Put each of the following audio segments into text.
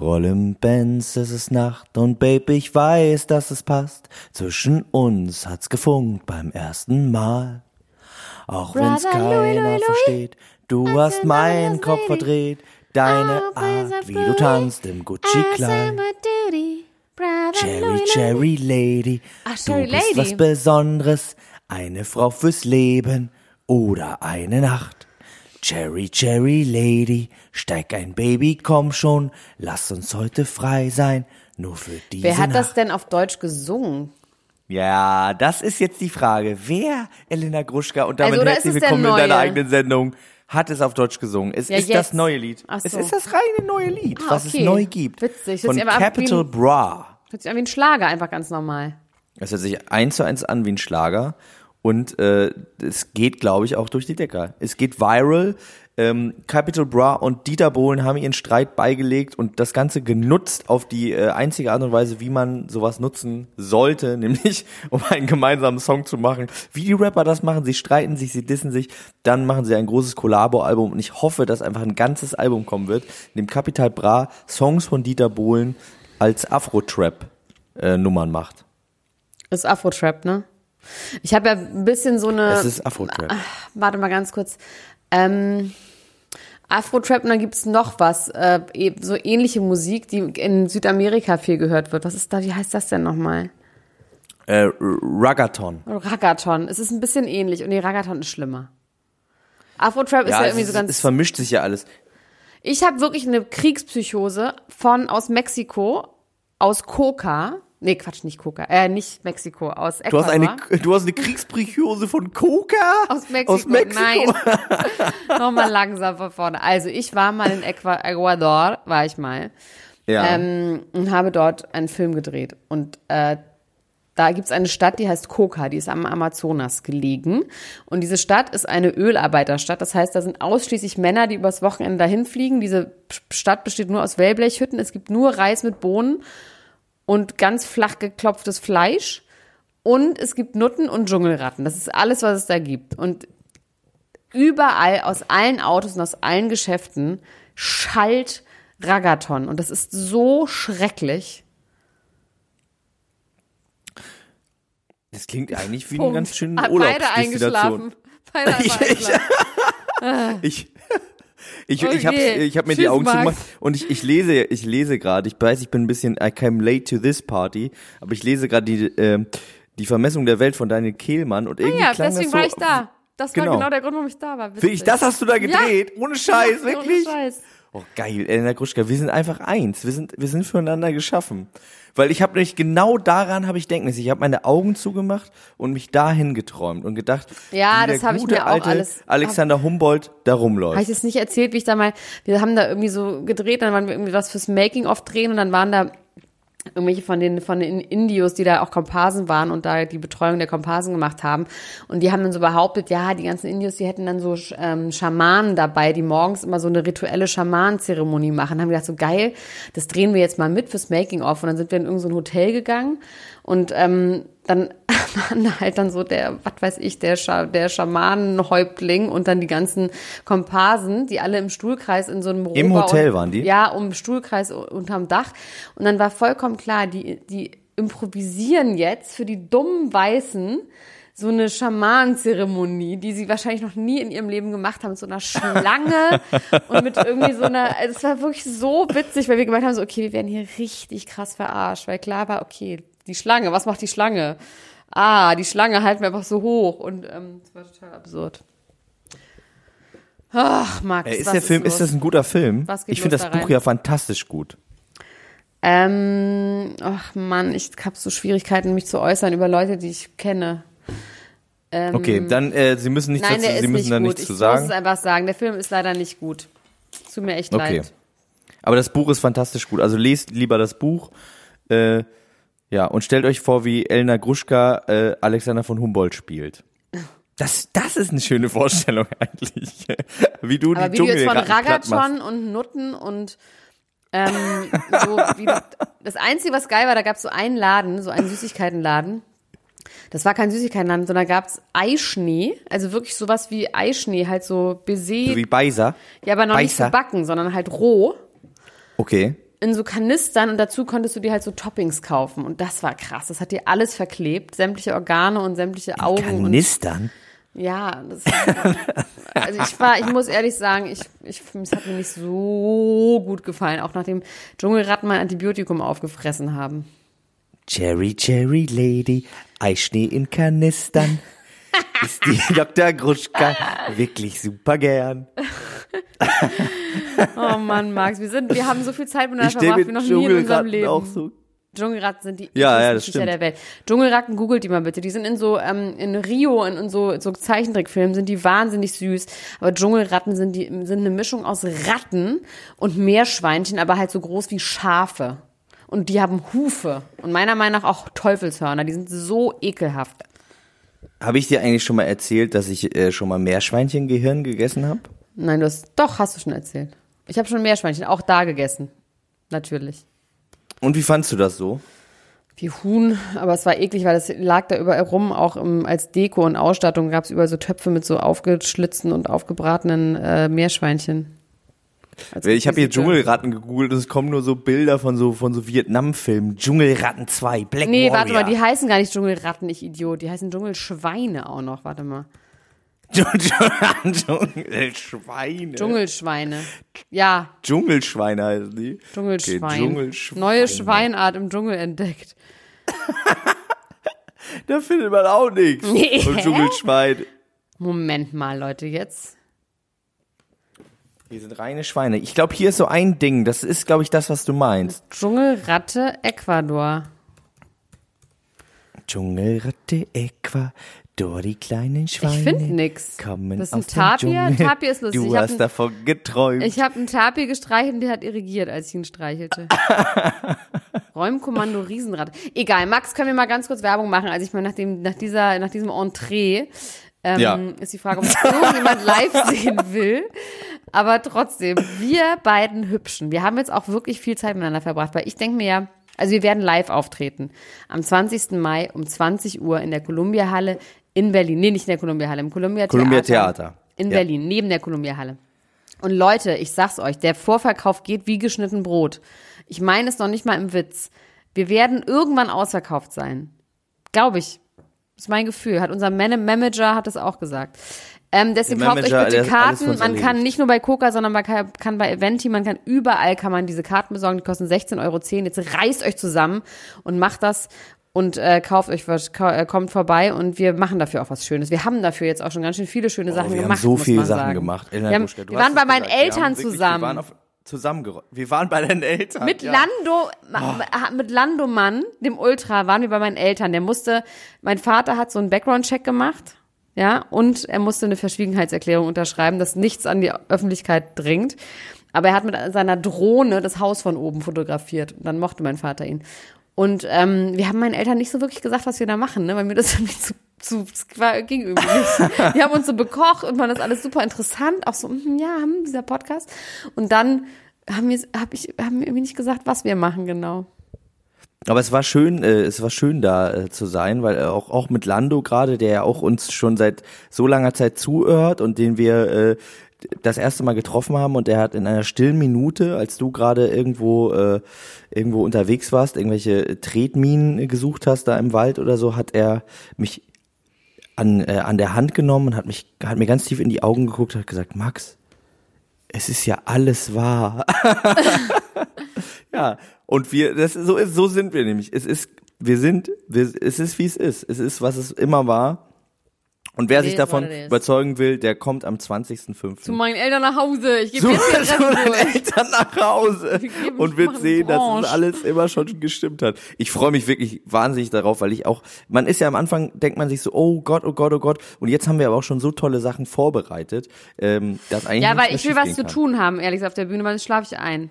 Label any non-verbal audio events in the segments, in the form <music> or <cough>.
Rollen Benz, es ist Nacht und Babe, ich weiß, dass es passt. Zwischen uns hat's gefunkt beim ersten Mal. Auch wenn's Brother keiner Louis, Louis, versteht, du I hast meinen Kopf verdreht. Deine Art, wie du tanzt im Gucci-Kleid. Cherry, Louis. Cherry Lady, Ach, du Cherry bist Lady. was Besonderes. Eine Frau fürs Leben oder eine Nacht. Cherry, Cherry Lady, steig ein Baby, komm schon. Lass uns heute frei sein, nur für diese Wer hat Nacht. das denn auf Deutsch gesungen? Ja, das ist jetzt die Frage. Wer, Elena Gruschka, und damit Also, herzlich es willkommen in deiner eigenen Sendung, hat es auf Deutsch gesungen. Es Ja, ist jetzt. das neue Lied. Ach Es so. ist das reine neue Lied, Ah, was okay. es neu gibt. Witzig. Von Capital Bra. Hört sich an wie ein Schlager, einfach ganz normal. Es hört sich eins zu eins an wie ein Schlager. Und äh, es geht, glaube ich, auch durch die Decke. Es geht viral. Ähm, Capital Bra und Dieter Bohlen haben ihren Streit beigelegt und das Ganze genutzt auf die äh, einzige Art und Weise, wie man sowas nutzen sollte, <laughs> nämlich um einen gemeinsamen Song zu machen. Wie die Rapper das machen, sie streiten sich, sie dissen sich, dann machen sie ein großes Collabo-Album und ich hoffe, dass einfach ein ganzes Album kommen wird, in dem Capital Bra Songs von Dieter Bohlen als Afro-Trap-Nummern macht. Ist Afro-Trap, ne? Ich habe ja ein bisschen so eine. Es ist Afro-Trap. Warte mal ganz kurz. Ähm, Afro-Trap und dann gibt's noch was, äh, eh- so ähnliche Musik, die in Südamerika viel gehört wird. Was ist da, wie heißt das denn nochmal? Äh, Ragaton. Ragaton. Es ist ein bisschen ähnlich und die Ragaton ist schlimmer. Afro-Trap ist ja es, irgendwie so ganz. es vermischt sich ja alles. Ich habe wirklich eine Kriegspsychose von aus Mexiko, aus Coca. Nee, Quatsch, nicht Coca. Äh, nicht Mexiko, aus Du Ecuador. hast eine, du hast eine Kriegspsychose von Coca? <laughs> Aus Mexiko. Aus Mexiko? Nein. <laughs> Nochmal langsam von vorne. Also ich war mal in Ecuador, war ich mal, Ja. ähm, und habe dort einen Film gedreht. Und äh, da gibt's eine Stadt, die heißt Coca, die ist am Amazonas gelegen. Und diese Stadt ist eine Ölarbeiterstadt. Das heißt, da sind ausschließlich Männer, die übers Wochenende dahin fliegen. Diese Stadt besteht nur aus Wellblechhütten. Es gibt nur Reis mit Bohnen und ganz flach geklopftes Fleisch. Und es gibt Nutten und Dschungelratten. Das ist alles, was es da gibt. Und überall aus allen Autos und aus allen Geschäften schallt Ragaton. Und das ist so schrecklich. Das klingt eigentlich wie Punkt. eine ganz schöne Hat beide Urlaubsdestination. eingeschlafen. Beide <laughs> einfach eingeschlafen. Ich, <laughs> ich, ich Okay. habe ich hab mir die Tschüss, Augen Max. zugemacht und ich, ich lese, ich lese gerade, ich weiß, ich bin ein bisschen, I came late to this party, aber ich lese gerade die, ähm, die Vermessung der Welt von Daniel Kehlmann und irgendwie Ah ja, klang deswegen das so, war ich da. Das war Genau. genau der Grund, warum ich da war. Wirklich, Witzig. das hast du da gedreht? Ohne Scheiß, Ja, wirklich? Ohne Scheiß. Oh, geil, Elena Gruschka, wir sind einfach eins. Wir sind, wir sind füreinander geschaffen. Weil ich habe nämlich genau daran habe ich denken müssen. Ich habe meine Augen zugemacht und mich dahin geträumt und gedacht, Ja, wie das der habe ich mir auch alles- Alexander Humboldt da rumläuft. Habe ich das nicht erzählt, wie ich da mal, wir haben da irgendwie so gedreht, dann waren wir irgendwie was fürs Making-of drehen und dann waren da irgendwelche von den, von den Indios, die da auch Komparsen waren und da die Betreuung der Komparsen gemacht haben. Und die haben dann so behauptet, ja, die ganzen Indios, die hätten dann so ähm, Schamanen dabei, die morgens immer so eine rituelle Schamanenzeremonie machen. Haben gedacht, so geil, das drehen wir jetzt mal mit fürs Making-of. Und dann sind wir in irgendein so Hotel gegangen und ähm, dann <laughs> waren da halt dann so der, was weiß ich, der, Scha der Schamanenhäuptling und dann die ganzen Komparsen, die alle im Stuhlkreis in so einem Im Rohbau- Hotel waren die? Ja, um Stuhlkreis unterm Dach. Und dann war vollkommen klar, die, die improvisieren jetzt für die dummen Weißen so eine Schamanenzeremonie, die sie wahrscheinlich noch nie in ihrem Leben gemacht haben, mit so einer Schlange <laughs> und mit irgendwie so einer, also es war wirklich so witzig, weil wir gemeint haben, so, okay, wir werden hier richtig krass verarscht, weil klar war, okay, die Schlange, was macht die Schlange? Ah, die Schlange halten wir einfach so hoch und ähm, das war total absurd. Ach, Max, Äh, ist der Film, los? ist das ein guter Film? Ich finde das da Buch ja fantastisch gut. Ähm, ach Mann, ich habe so Schwierigkeiten, mich zu äußern über Leute, die ich kenne. Okay, dann, äh, Sie müssen nichts Ähm, Nein, dazu, Sie ist müssen nicht da nichts ich zu muss sagen. es einfach sagen. Der Film ist leider nicht gut. Tut mir echt Okay. leid. Aber das Buch ist fantastisch gut. Also lest lieber das Buch. Äh, ja, und stellt euch vor, wie Elena Gruschka äh, Alexander von Humboldt spielt. Das, das ist eine schöne Vorstellung <laughs> eigentlich. wie du Aber die wie du jetzt von. Ragazon und Nutten und ähm, so wie du, das Einzige, was geil war, da gab es so einen Laden, so einen Süßigkeitenladen. Das war kein Süßigkeitenladen, sondern da gab es Eischnee, also wirklich sowas wie Eischnee, halt so Baiser, So wie Beiser. ja, aber noch nicht Beißer. gebacken, sondern halt roh. Okay. In so Kanistern und dazu konntest du dir halt so Toppings kaufen und das war krass. Das hat dir alles verklebt, sämtliche Organe und sämtliche Augen und Kanistern. ja, das, <laughs> also ich war, ich muss ehrlich sagen, ich, ich, es hat mir nicht so gut gefallen, auch nachdem Dschungelratten mein Antibiotikum aufgefressen haben. Cherry, Cherry Lady, Eischnee in Kanistern. <laughs> ist die Dr. Gruschka wirklich super gern. <laughs> Oh Mann, Max, wir sind, wir haben so viel Zeit miteinander verbracht wie noch nie in unserem Leben. auch so. Dschungelratten sind die Ja, ja, das stimmt. der Welt. Dschungelratten, googelt die mal bitte. Die sind in so, ähm, in Rio, in, in so, so Zeichentrickfilmen, sind die wahnsinnig süß. Aber Dschungelratten sind die, sind eine Mischung aus Ratten und Meerschweinchen, aber halt so groß wie Schafe. Und die haben Hufe. Und meiner Meinung nach auch Teufelshörner. Die sind so ekelhaft. Habe ich dir eigentlich schon mal erzählt, dass ich äh, schon mal Meerschweinchengehirn gegessen habe? Nein, du hast, doch, hast du schon erzählt. Ich habe schon Meerschweinchen, auch da gegessen. Natürlich. Und wie fandst du das so? Wie Huhn, aber es war eklig, weil es lag da überall rum, auch im, als Deko und Ausstattung gab es überall so Töpfe mit so aufgeschlitzten und aufgebratenen äh, Meerschweinchen. Als Ich habe hier. Dschungelratten gegoogelt und es kommen nur so Bilder von so von so Vietnam-Filmen. Dschungelratten 2, Black Nee, Warrior. warte mal, die heißen gar nicht Dschungelratten, ich Idiot. Die heißen Dschungelschweine auch noch, warte mal. <laughs> Dschungelschweine. Dschungelschweine. Ja, Dschungelschweine heißen die. Dschungelschwein. Okay, Dschungelschweine. Neue Schweinart im Dschungel entdeckt. <laughs> Da findet man auch nichts. Nee. Und Dschungelschwein. Moment mal, Leute, jetzt. Hier sind reine Schweine. Ich glaube, hier ist so ein Ding. Das ist, glaube ich, das, was du meinst. Dschungelratte Ecuador. Dschungelratte Ecuador, die kleinen Schweine. Ich finde nix. Kommen Das ist ein Tapir. Tapir ist lustig. Du hast ein- davon geträumt. Ich habe einen Tapir gestreichelt und der hat irrigiert, als ich ihn streichelte. <laughs> Räumkommando Riesenrad. Egal, Max, können wir mal ganz kurz Werbung machen? Also ich meine, nach, dem, nach, dieser, nach diesem Entree ähm, Ja. ist die Frage, ob irgendjemand live <laughs> sehen will. Aber trotzdem, wir beiden Hübschen, wir haben jetzt auch wirklich viel Zeit miteinander verbracht, weil ich denke mir ja, also wir werden live auftreten. Am 20. Mai um 20 Uhr in der Columbia Halle in Berlin. Nee, nicht in der Columbia Halle, im Columbia Theater. Columbia Theater. In Ja. Berlin, neben der Columbia Halle. Und Leute, ich sag's euch, der Vorverkauf geht wie geschnitten Brot. Ich meine es noch nicht mal im Witz. Wir werden irgendwann ausverkauft sein. Glaube ich. Das ist mein Gefühl. Hat unser Man Manager hat es auch gesagt. Ähm, deswegen kauft euch bitte Karten. Man kann nicht nur bei Coca, sondern man kann, kann bei Eventi, man kann überall kann man diese Karten besorgen. Die kosten 16,10 Euro. Jetzt reißt euch zusammen und macht das und äh, kauft euch was, äh, kommt vorbei und wir machen dafür auch was Schönes. Wir haben dafür jetzt auch schon ganz schön viele schöne Sachen Oh, wir gemacht. haben so viele Sachen sagen. gemacht. Elena Wir, haben, waren bei meinen gesagt, Eltern wirklich- zusammen. Wir waren, auf, zusammengerollt. wir waren bei deinen Eltern. Mit ja. Lando, ma- mit Lando Mann, dem Ultra, waren wir bei meinen Eltern. Der musste, mein Vater hat so einen Background-Check gemacht, ja, und er musste eine Verschwiegenheitserklärung unterschreiben, dass nichts an die Öffentlichkeit dringt. Aber er hat mit seiner Drohne das Haus von oben fotografiert. Und dann mochte mein Vater ihn. Und ähm, wir haben meinen Eltern nicht so wirklich gesagt, was wir da machen, ne? weil mir das <laughs> irgendwie zu, zu war, ging irgendwie nicht. Die haben uns so bekocht und fanden das alles super interessant. Auch so, mhm, ja, hm, dieser Podcast. Und dann haben wir, hab ich, haben wir irgendwie nicht gesagt, was wir machen genau. Aber es war schön, äh, es war schön da äh, zu sein, weil äh, auch auch mit Lando gerade, der ja auch uns schon seit so langer Zeit zuhört und den wir äh, das erste Mal getroffen haben und er hat in einer stillen Minute, als du gerade irgendwo äh, irgendwo unterwegs warst, irgendwelche Tretminen gesucht hast da im Wald oder so, hat er mich an, äh, an der Hand genommen und hat mich, hat mir ganz tief in die Augen geguckt und hat gesagt, Max, es ist ja alles wahr. <laughs> ja, und wir, das so ist, so sind wir nämlich. Es ist, wir sind, wir, es ist wie es ist. Es ist, was es immer war. Und wer sich davon überzeugen will, der kommt am 20.05. Zu meinen Eltern nach Hause. Ich gebe zu, jetzt zu durch. Eltern nach Hause und wird sehen, dass es alles immer schon gestimmt hat. Ich freue mich wirklich wahnsinnig darauf, weil ich auch, man ist ja am Anfang, denkt man sich so, oh Gott, oh Gott, oh Gott. Und jetzt haben wir aber auch schon so tolle Sachen vorbereitet, ähm, dass eigentlich Ja, weil ich will was zu tun haben, ehrlich gesagt, auf der Bühne, weil sonst schlafe ich ein.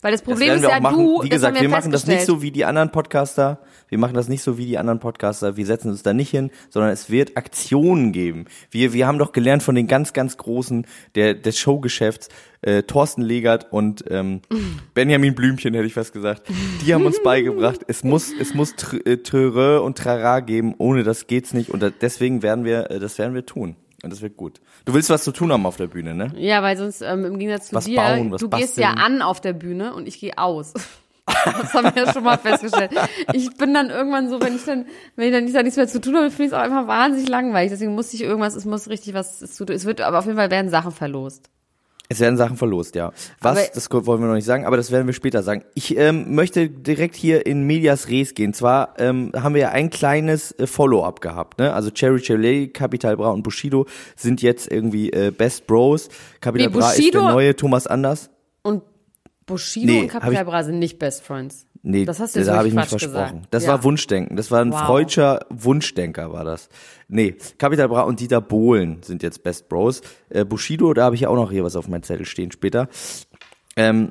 Weil das Das Problem werden ist wir ja machen. du, Wie das gesagt, wir machen das nicht so wie die anderen Podcaster. Wir machen das nicht so wie die anderen Podcaster. Wir setzen uns da nicht hin, sondern es wird Aktionen geben. Wir, wir haben doch gelernt von den ganz, ganz Großen der, des Showgeschäfts, äh, Thorsten Legert und ähm, <laughs> Benjamin Blümchen, hätte ich fast gesagt. Die haben uns beigebracht, es muss, es muss Tr äh, Tröre und Trara geben. Ohne das geht's nicht. Und da, deswegen werden wir, äh, das werden wir tun. Und das wird gut. Du willst was zu tun haben auf der Bühne, ne? Ja, weil sonst ähm, im Gegensatz zu Was dir, bauen, was du gehst ja basteln. an auf der Bühne und ich gehe aus. <laughs> Das haben wir ja schon mal festgestellt. Ich bin dann irgendwann so, wenn ich dann, wenn ich dann nicht, da nichts mehr zu tun habe, finde ich es auch einfach wahnsinnig langweilig. Deswegen muss ich irgendwas, es muss richtig was zu tun. Es wird, aber auf jeden Fall werden Sachen verlost. Es werden Sachen verlost, ja. Was, Aber- das wollen wir noch nicht sagen, aber das werden wir später sagen. Ich ähm, möchte direkt hier in Medias Res gehen. Zwar ähm, haben wir ja ein kleines äh, Follow-up gehabt, ne? Also Cherry Cherry, Capital Bra und Bushido sind jetzt irgendwie äh, Best Bros. Capital Bra ist der neue Thomas Anders. Und Bushido Nee, und Capital Bra sind nicht Best Friends. Nee, das hast du da habe ich mich versprochen. gesagt. Das Ja. war Wunschdenken. Das war ein Wow. freudscher Wunschdenker, war das. Nee, Capital Bra und Dieter Bohlen sind jetzt Best Bros. Äh, Bushido, da habe ich auch noch hier was auf meinem Zettel stehen später. Ähm,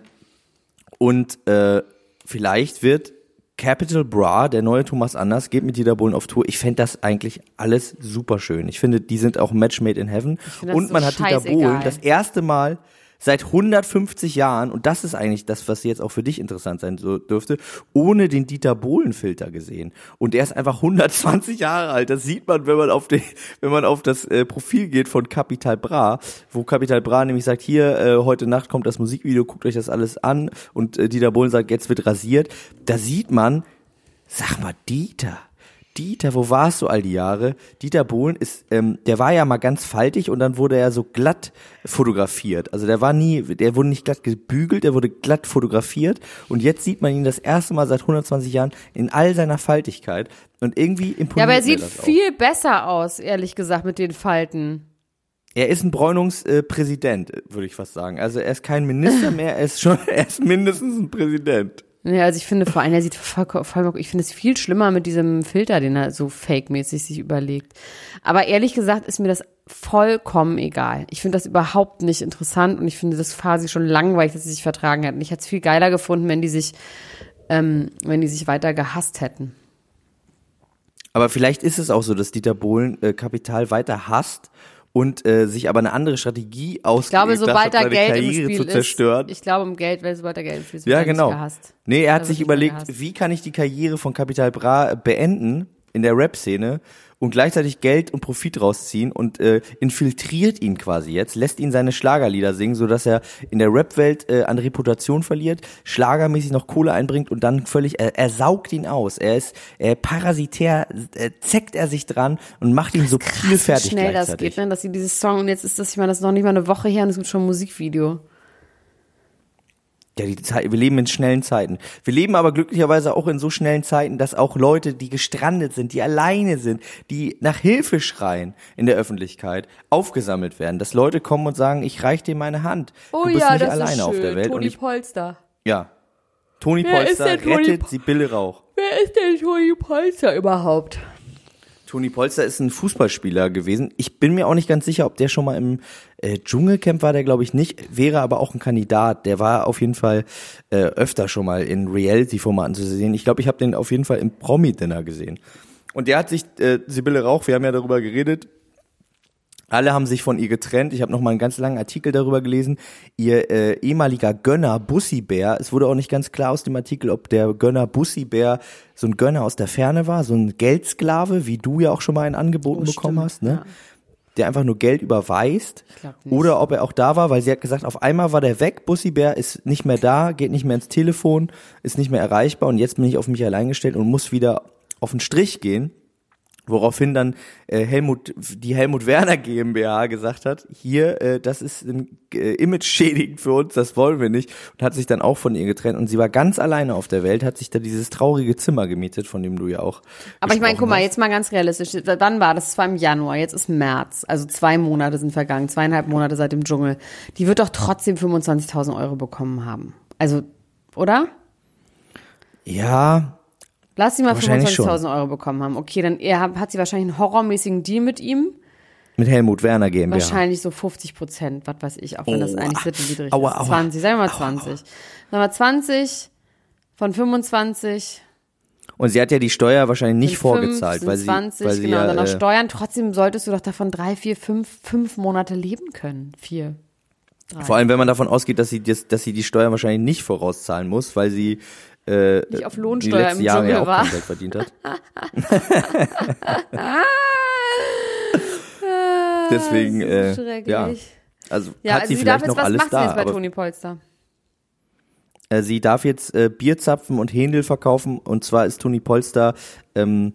und äh, vielleicht wird Capital Bra, der neue Thomas Anders, geht mit Dieter Bohlen auf Tour. Ich fände das eigentlich alles super schön. Ich finde, die sind auch Match made in heaven. Und so man hat Dieter. Bohlen das erste Mal seit 150 Jahren, und das ist eigentlich das, was jetzt auch für dich interessant sein dürfte, ohne den Dieter Bohlen-Filter gesehen. Und er ist einfach 120 Jahre alt. Das sieht man, wenn man auf, den, wenn man auf das äh, Profil geht von Capital Bra, wo Capital Bra nämlich sagt, hier, äh, heute Nacht kommt das Musikvideo, guckt euch das alles an. Und äh, Dieter Bohlen sagt, jetzt wird rasiert. Da sieht man, Sag mal, Dieter. Dieter, wo warst du all die Jahre? Dieter Bohlen ist, ähm, der war ja mal ganz faltig und dann wurde er so glatt fotografiert. Also der war nie, der wurde nicht glatt gebügelt, der wurde glatt fotografiert und jetzt sieht man ihn das erste Mal seit 120 Jahren in all seiner Faltigkeit und irgendwie imponiert Ja, aber er sieht das auch. viel besser aus, ehrlich gesagt, mit den Falten. Er ist ein Bräunungspräsident, äh, würde ich fast sagen. Also er ist kein Minister <laughs> mehr, er ist schon, <laughs> er ist mindestens ein Präsident. Ja, also ich finde vor allem, er sieht voll, voll, ich finde es viel schlimmer mit diesem Filter, den er so fake-mäßig sich überlegt. Aber ehrlich gesagt ist mir das vollkommen egal. Ich finde das überhaupt nicht interessant und ich finde das quasi schon langweilig, dass sie sich vertragen hätten. Ich hätte es viel geiler gefunden, wenn die sich, ähm, wenn die sich weiter gehasst hätten. Aber vielleicht ist es auch so, dass Dieter Bohlen äh, Kapital weiter hasst und äh, sich aber eine andere Strategie Ich glaube, sobald da Geld im Karriere Spiel zu zerstören. ist, ich glaube, um Geld, weil sobald da Geld im Spiel ist, ja, genau. gehasst. Nee, er hat sich überlegt, wie kann ich die Karriere von Capital Bra beenden in der Rap-Szene und gleichzeitig Geld und Profit rausziehen und äh, infiltriert ihn quasi jetzt, lässt ihn seine Schlagerlieder singen, so dass er in der Rap-Welt äh, an Reputation verliert, schlagermäßig noch Kohle einbringt und dann völlig, er, er saugt ihn aus. Er ist äh, parasitär, äh, zeckt er sich dran und macht ihn so Krass, vielfertig wie schnell das geht, ne? dass sie dieses Song und jetzt ist das, ich meine, das ist noch nicht mal eine Woche her und es gibt schon ein Musikvideo. Ja, die Zeit, wir leben in schnellen Zeiten. Wir leben aber glücklicherweise auch in so schnellen Zeiten, dass auch Leute, die gestrandet sind, die alleine sind, die nach Hilfe schreien in der Öffentlichkeit, aufgesammelt werden. Dass Leute kommen und sagen, ich reich dir meine Hand. Oh du bist nicht alleine auf der Welt. Toni und ich, Polster. ja. Toni Wer ist Polster Toni rettet Po- Sibylle Rauch. Wer ist denn Toni Polster überhaupt? Toni Polster ist ein Fußballspieler gewesen. Ich bin mir auch nicht ganz sicher, ob der schon mal im äh, Dschungelcamp war, der glaube ich nicht, wäre aber auch ein Kandidat. Der war auf jeden Fall äh, öfter schon mal in Reality-Formaten zu sehen. Ich glaube, ich habe den auf jeden Fall im Promi-Dinner gesehen. Und der hat sich, äh, Sibylle Rauch, wir haben ja darüber geredet, alle haben sich von ihr getrennt. Ich habe noch mal einen ganz langen Artikel darüber gelesen. Ihr äh, ehemaliger Gönner Bussi Bär. Es wurde auch nicht ganz klar aus dem Artikel, ob der Gönner Bussi Bär so ein Gönner aus der Ferne war, so ein Geldsklave, wie du ja auch schon mal ein Angeboten Oh, bekommen stimmt, hast, ne? ja. Der einfach nur Geld überweist. Oder ob er auch da war, weil sie hat gesagt, auf einmal war der weg. Bussi Bär ist nicht mehr da, geht nicht mehr ins Telefon, ist nicht mehr erreichbar und jetzt bin ich auf mich allein gestellt und muss wieder auf den Strich gehen. Woraufhin dann äh, Helmut, die Helmut Werner GmbH gesagt hat, hier, äh, das ist ein äh, Image-schädigend für uns, das wollen wir nicht. Und hat sich dann auch von ihr getrennt. Und sie war ganz alleine auf der Welt, hat sich da dieses traurige Zimmer gemietet, von dem du ja auch. Aber ich meine, guck mal, hast. jetzt mal ganz realistisch. Wann war das? Das war im Januar, jetzt ist März. Also zwei Monate sind vergangen, zweieinhalb Monate seit dem Dschungel. Die wird doch trotzdem 25.000 Euro bekommen haben. Also, oder? Ja, Lass sie mal Wahrscheinlich 25.000 Euro bekommen haben. Okay, dann er, hat sie wahrscheinlich einen horrormäßigen Deal mit ihm. mit Helmut Werner GmbH. Wahrscheinlich so 50 Prozent, was weiß ich, auch wenn das Oh, eigentlich sittenwidrig aua, ist. aua. 20, sagen wir mal 20. Sagen wir mal 20 von 25 Und sie hat ja die Steuer wahrscheinlich nicht vorgezahlt, sind weil sie, 20, weil sie genau, ja, dann noch äh, Steuern. Trotzdem solltest du doch davon drei, vier, fünf, fünf Monate leben können. Vier. vor allem wenn man davon ausgeht, dass sie das, dass sie die Steuer wahrscheinlich nicht vorauszahlen muss, weil sie äh, Nicht auf die Lohnsteuer letzten im Jahre Dschungel war. Geld verdient hat. <laughs> Deswegen, Ah, äh, schrecklich. ja, also Ja, hat also sie sie darf vielleicht jetzt, noch was alles macht sie da, jetzt bei aber Toni Polster? äh, sie darf jetzt äh, Bier zapfen und Händel verkaufen und zwar ist Toni Polster ähm,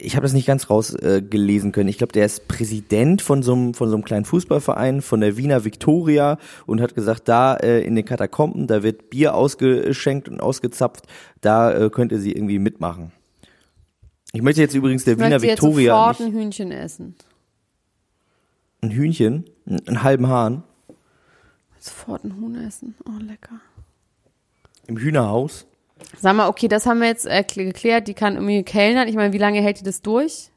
ich habe das nicht ganz rausgelesen äh, können. Ich glaube, der ist Präsident von so einem von so einem kleinen Fußballverein von der Wiener Viktoria und hat gesagt, da äh, in den Katakomben, da wird Bier ausgeschenkt und ausgezapft, da äh, könnte sie irgendwie mitmachen. Ich möchte jetzt übrigens der Ich Wiener jetzt Viktoria sofort ein Hühnchen essen. ein Hühnchen, einen, einen halben Hahn Sofort ein Huhn essen. Oh, lecker. im Hühnerhaus. Sag mal, okay, das haben wir jetzt äh, geklärt. Die kann irgendwie kellnern. Ich meine, wie lange hält die das durch?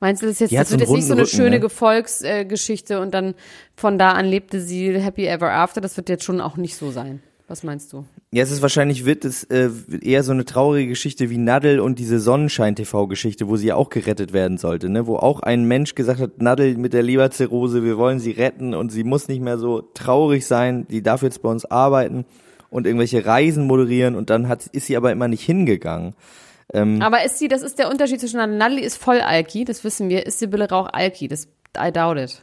Meinst du, das, ist jetzt, das wird jetzt nicht so eine Rücken, schöne ne? Gefolgsgeschichte und dann von da an lebte sie happy ever after? Das wird jetzt schon auch nicht so sein. Was meinst du? Ja, es ist wahrscheinlich wird es äh, eher so eine traurige Geschichte wie Nadel und diese Sonnenschein-TV-Geschichte, wo sie ja auch gerettet werden sollte, ne? Wo auch ein Mensch gesagt hat, Nadel mit der Leberzirrhose, wir wollen sie retten und sie muss nicht mehr so traurig sein, die darf jetzt bei uns arbeiten und irgendwelche Reisen moderieren und dann hat, ist sie aber immer nicht hingegangen. Aber ist sie, das ist der Unterschied zwischen Natalie ist voll Alki, das wissen wir. Ist Sibylle Rauch Alki? Das, I doubt it.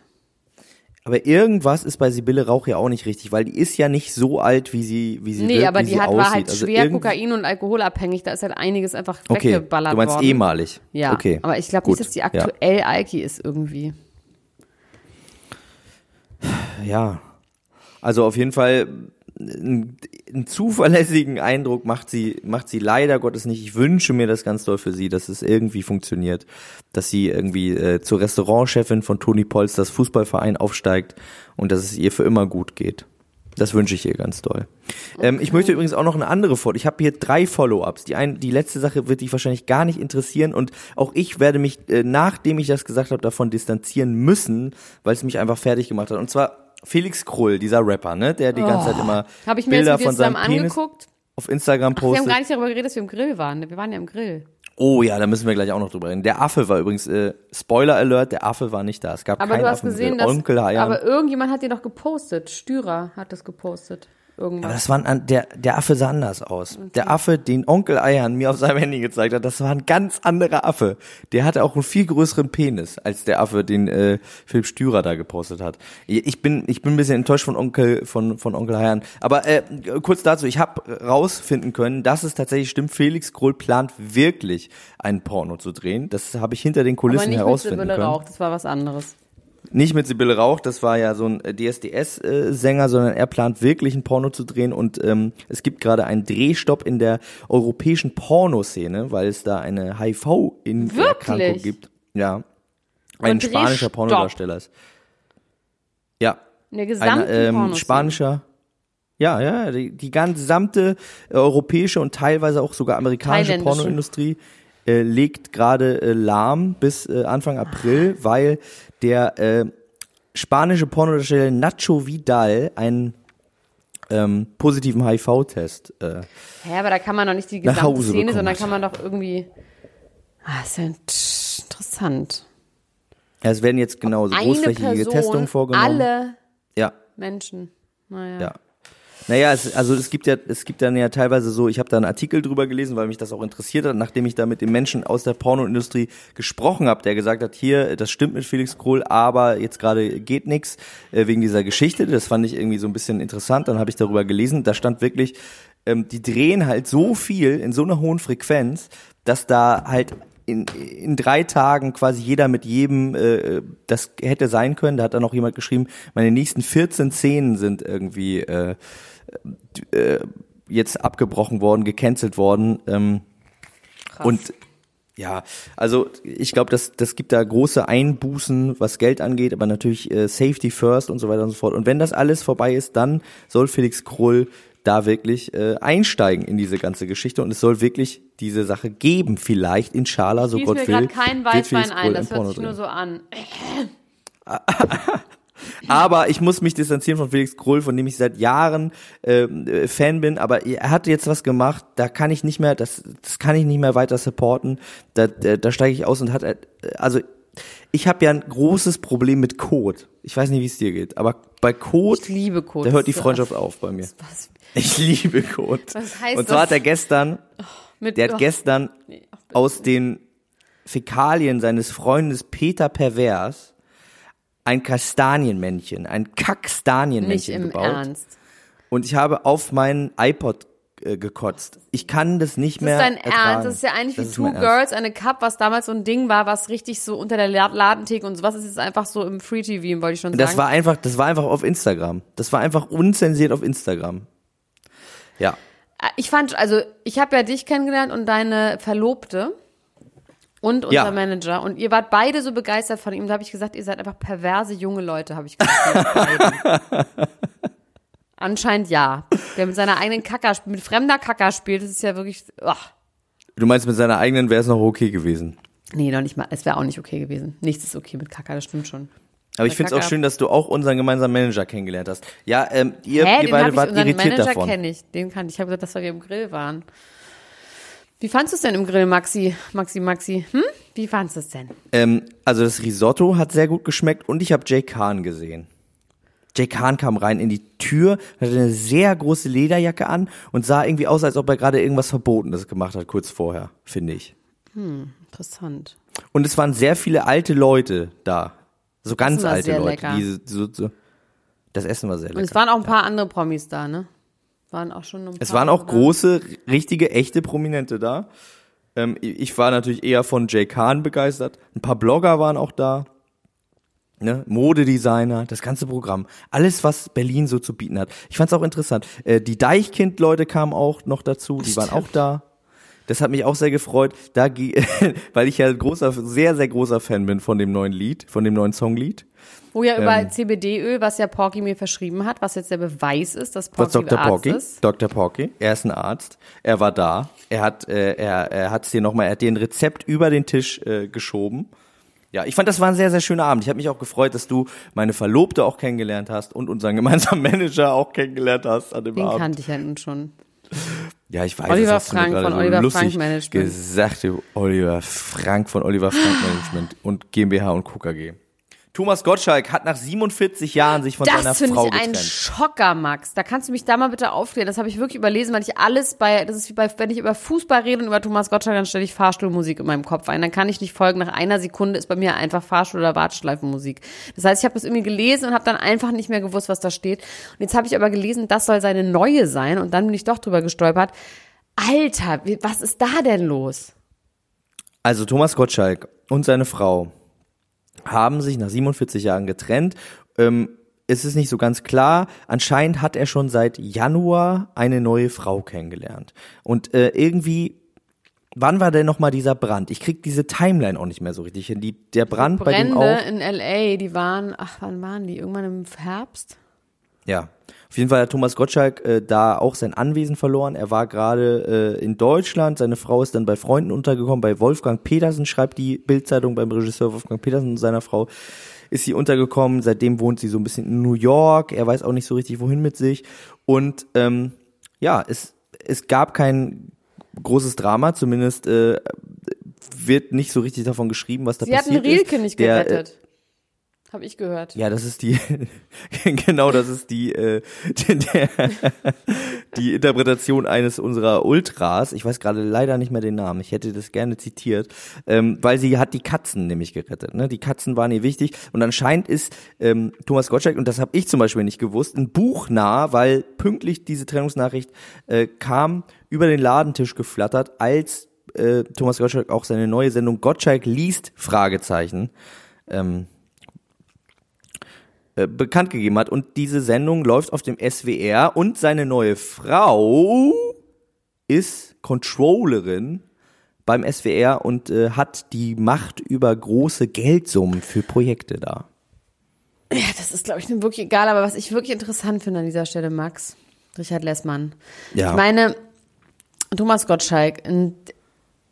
Aber irgendwas ist bei Sibylle Rauch ja auch nicht richtig, weil die ist ja nicht so alt, wie sie, wie sie Nee, wirkt, aber die hat, aussieht. war halt Also schwer Kokain- und Alkoholabhängig. Da ist halt einiges einfach Okay, weggeballert du meinst worden. ehemalig. Ja, okay. aber ich glaube nicht, dass die ja. aktuell Alki ist irgendwie. Ja. Also auf jeden Fall einen, zuverlässigen Eindruck macht sie, macht sie leider Gottes nicht. Ich wünsche mir das ganz doll für sie, dass es irgendwie funktioniert, dass sie irgendwie äh, zur Restaurantchefin von Toni Polsters Fußballverein aufsteigt und dass es ihr für immer gut geht. Das wünsche ich ihr ganz doll. Ähm, ich möchte übrigens auch noch eine andere Follow. Ich habe hier drei Follow-ups. Die ein, die letzte Sache wird dich wahrscheinlich gar nicht interessieren und auch ich werde mich, äh, nachdem ich das gesagt habe, davon distanzieren müssen, weil es mich einfach fertig gemacht hat. Und zwar Felix Krull, dieser Rapper, ne, der die ganze Zeit immer Habe ich mir Bilder jetzt von seinem Penis angeguckt. auf Instagram Ach, wir haben postet. gar nicht darüber geredet, dass wir im Grill waren. Wir waren ja im Grill. oh ja, da müssen wir gleich auch noch drüber reden. Der Affe war übrigens äh, Spoiler Alert, der Affe war nicht da. Es gab Aber keinen du hast Affen gesehen, dass. Onkel Hayan. Aber irgendjemand hat dir doch gepostet. Stürer hat das gepostet. Aber Irgendwas. das war ein, der, der Affe sah anders aus. Der Affe, den Onkel Eiern mir auf seinem Handy gezeigt hat, das war ein ganz anderer Affe. Der hatte auch einen viel größeren Penis als der Affe, den äh, Philipp Stürer da gepostet hat. Ich bin, ich bin ein bisschen enttäuscht von Onkel, von, von Onkel Eiern. Aber äh, kurz dazu, ich habe rausfinden können, dass es tatsächlich stimmt, Felix Krull plant wirklich einen Porno zu drehen. Das habe ich hinter den Aber Kulissen herausfinden können. Das war was anderes. Nicht mit Sibylle Rauch, das war ja so ein äh, DSDS-Sänger, sondern er plant wirklich ein Porno zu drehen und ähm, es gibt gerade einen Drehstopp in der europäischen Pornoszene, weil es da eine HIV-Erkrankung gibt. Ja. Ein Und spanischer Drehstopp? Pornodarsteller ist. Ja. In der gesamten Ein ähm, spanischer. Ja, ja, die, die gesamte äh, europäische und teilweise auch sogar amerikanische. Pornoindustrie äh, legt gerade äh, lahm bis äh, Anfang April, weil der äh, spanische Pornodarsteller Nacho Vidal einen ähm, positiven HIV-Test. Äh, Hä, aber da kann man doch nicht die gesamte Szene, bekommen sondern kann man doch irgendwie. Ah, ist ja int- interessant. ja, es werden jetzt genau so Eine großflächige Person, Testungen vorgenommen. alle Ja, Menschen. Naja. ja. Naja, es, also es gibt ja, es gibt dann ja teilweise so, ich habe da einen Artikel drüber gelesen, weil mich das auch interessiert hat, nachdem ich da mit den Menschen aus der Pornoindustrie gesprochen habe, der gesagt hat, hier, das stimmt mit Felix Kohl, aber jetzt gerade geht nix äh, wegen dieser Geschichte. Das fand ich irgendwie so ein bisschen interessant. Dann habe ich darüber gelesen, da stand wirklich, ähm, die drehen halt so viel in so einer hohen Frequenz, dass da halt in, in drei Tagen quasi jeder mit jedem, äh, das hätte sein können. Da hat dann noch jemand geschrieben, meine nächsten 14 Szenen sind irgendwie äh, äh, jetzt abgebrochen worden, gecancelt worden. Ähm, und ja, also ich glaube, das, das gibt da große Einbußen, was Geld angeht, aber natürlich äh, Safety First und so weiter und so fort. Und wenn das alles vorbei ist, dann soll Felix Krull da wirklich äh, einsteigen in diese ganze Geschichte und es soll wirklich diese Sache geben, vielleicht in Schala, so Gott mir will. gerade keinen Weißwein ein, das hört sich nur so an. <laughs> Aber ich muss mich distanzieren von Felix Krull, von dem ich seit Jahren ähm, äh, Fan bin. Aber er hat jetzt was gemacht, da kann ich nicht mehr, das, das kann ich nicht mehr weiter supporten. Da, da, da steige ich aus und hat, äh, also ich habe ja ein großes Problem mit Code. Ich weiß nicht, wie es dir geht, aber bei Code, Ich liebe Code. da hört die Freundschaft auf bei mir. Was Ich liebe Code. Was heißt und zwar das? hat er gestern, mit der hat oh, gestern nee. aus den Fäkalien seines Freundes Peter Pervers ein Kastanienmännchen, ein im gebaut. Ernst. Und ich habe auf meinen iPod äh, gekotzt. Ich kann das nicht Das mehr ist dein ertragen. Ernst. Das ist ja eigentlich Das wie Two. Girls a Cup, was damals so ein Ding war, was richtig so unter der La- Ladentheke und sowas ist jetzt einfach so im Free TV, wollte ich schon sagen. Das war einfach, das war einfach auf Instagram. Das war einfach unzensiert auf Instagram. Ja. Ich fand, also ich habe ja dich kennengelernt und deine Verlobte und unser Ja. Manager und ihr wart beide so begeistert von ihm. Da habe ich gesagt, ihr seid einfach perverse junge Leute, habe ich gesagt. <laughs> Anscheinend ja. Wer mit seiner eigenen Kacker, mit fremder Kacker spielt, das ist ja wirklich, ach. Du meinst, mit seiner eigenen wäre es noch okay gewesen. Nee, noch nicht mal. Es wäre auch nicht okay gewesen. Nichts ist okay mit Kacker, das stimmt schon. Aber ich Der finde es auch schön, dass du auch unseren gemeinsamen Manager kennengelernt hast. Ja, ähm, ihr, Hä, ihr den beide wart irritiert Manager davon. kenne ich. Den kann ich. Ich habe gesagt, dass wir im Grill waren. Wie fandst du es denn im Grill, Maxi? Maxi, Maxi. Hm? Wie fandst du es denn? Ähm, also das Risotto hat sehr gut geschmeckt und ich habe Jay Kahn gesehen. Jay Kahn kam rein in die Tür, hatte eine sehr große Lederjacke an und sah irgendwie aus, als ob er gerade irgendwas Verbotenes gemacht hat, kurz vorher, finde ich. Interessant. Und es waren sehr viele alte Leute da. So ganz alte Leute. lecker. Die so, so, das Essen war sehr Und es lecker. waren auch ein paar andere Promis da, ne? Waren auch schon ein Es waren auch große, richtige, echte Prominente da. Ähm, ich war natürlich eher von Jay Kahn begeistert. Ein paar Blogger waren auch da. Ne? Modedesigner, das ganze Programm. Alles, was Berlin so zu bieten hat. Ich fand's auch interessant. Äh, die Deichkind-Leute kamen auch noch dazu. Die waren auch da. Das hat mich auch sehr gefreut, da, <laughs> weil ich ja ein großer, sehr, sehr großer Fan bin von dem neuen Lied, von dem neuen Songlied. Wo ja über ähm, CBD-Öl, was ja Porky mir verschrieben hat, was jetzt der Beweis ist, dass Was Porky Dr. Arzt Porky? ist. Dr. Porky, er ist ein Arzt. Er war da. Er hat, äh, er, er hat's dir nochmal, er hat dir ein Rezept über den Tisch äh, geschoben. Ja, ich fand, das war ein sehr, sehr schöner Abend. Ich habe mich auch gefreut, dass du meine Verlobte auch kennengelernt hast und unseren gemeinsamen <laughs> Manager auch kennengelernt hast an dem Den Abend. kannte ich ja nun schon. Ja, ich weiß. Oliver das Frank von so Oliver lustig Frank Management. gesagt, Oliver Frank von Oliver Frank Management und GmbH und KKG. Thomas Gottschalk hat nach 47 Jahren sich von seiner Das finde Frau ich ein getrennt. Schocker, Max. Da kannst du mich da mal bitte aufklären. Das habe ich wirklich überlesen, weil ich alles bei, das ist wie bei, wenn ich über Fußball rede und über Thomas Gottschalk, dann stelle ich Fahrstuhlmusik in meinem Kopf ein. Dann kann ich nicht folgen. Nach einer Sekunde ist bei mir einfach Fahrstuhl- oder Warteschleifenmusik. Das heißt, ich habe das irgendwie gelesen und habe dann einfach nicht mehr gewusst, was da steht. Und jetzt habe ich aber gelesen, das soll seine neue sein. Und dann bin ich doch drüber gestolpert. Alter, was ist da denn los? Also Thomas Gottschalk und seine Frau haben sich nach 47 Jahren getrennt. Ähm, es ist nicht so ganz klar. Anscheinend hat er schon seit Januar eine neue Frau kennengelernt. Und äh, irgendwie, wann war denn nochmal dieser Brand? Ich krieg diese Timeline auch nicht mehr so richtig hin. Die, der Brand bei dem Brände auch. in L.A., die waren, ach, wann waren die? Irgendwann im Herbst? Ja. Auf jeden Fall hat Thomas Gottschalk äh, da auch sein Anwesen verloren. Er war gerade äh, in Deutschland. Seine Frau ist dann bei Freunden untergekommen. Bei Wolfgang Petersen schreibt die Bildzeitung beim Regisseur Wolfgang Petersen und seiner Frau ist sie untergekommen. Seitdem wohnt sie so ein bisschen in New York. Er weiß auch nicht so richtig, wohin mit sich. Und ähm, ja, es, es gab kein großes Drama. Zumindest äh, wird nicht so richtig davon geschrieben, was da Sie hatten passiert Rielke ist. nicht äh, gerettet. Habe ich gehört. ja, das ist die, <laughs> genau, das ist die, äh, der, <laughs> die Interpretation eines unserer Ultras. Ich weiß gerade leider nicht mehr den Namen. Ich hätte das gerne zitiert, ähm, weil sie hat die Katzen nämlich gerettet. Ne? Die Katzen waren ihr wichtig und anscheinend ist ähm, Thomas Gottschalk und das habe ich zum Beispiel nicht gewusst, ein Buch nah, weil pünktlich diese Trennungsnachricht äh, kam über den Ladentisch geflattert, als äh, Thomas Gottschalk auch seine neue Sendung Gottschalk liest Fragezeichen ähm, äh, bekannt gegeben hat und diese Sendung läuft auf dem SWR und seine neue Frau ist Controllerin beim SWR und äh, hat die Macht über große Geldsummen für Projekte da. Ja, das ist, glaube ich, wirklich egal. Aber was ich wirklich interessant finde an dieser Stelle, Max, Richard Lessmann. Ja. Ich meine, Thomas Gottschalk, und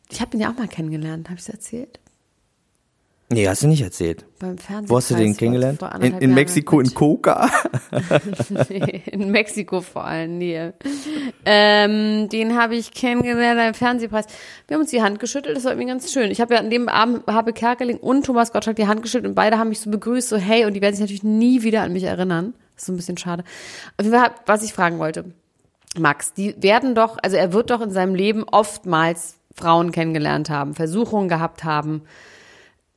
ich habe ihn ja auch mal kennengelernt, habe ich es erzählt? Nee, hast du nicht erzählt. Beim Fernsehen. Wo hast du den kennengelernt? In, in Mexiko, in Coca? <laughs> nee, in Mexiko vor allem, nee. Ähm, den habe ich kennengelernt beim Fernsehpreis. Wir haben uns die Hand geschüttelt, das war irgendwie ganz schön. Ich habe ja an dem Abend Habe Kerkeling und Thomas Gottschalk die Hand geschüttelt und beide haben mich so begrüßt, so hey, und die werden sich natürlich nie wieder an mich erinnern. Das ist so ein bisschen schade. Was ich fragen wollte. Max, die werden doch, also er wird doch in seinem Leben oftmals Frauen kennengelernt haben, Versuchungen gehabt haben,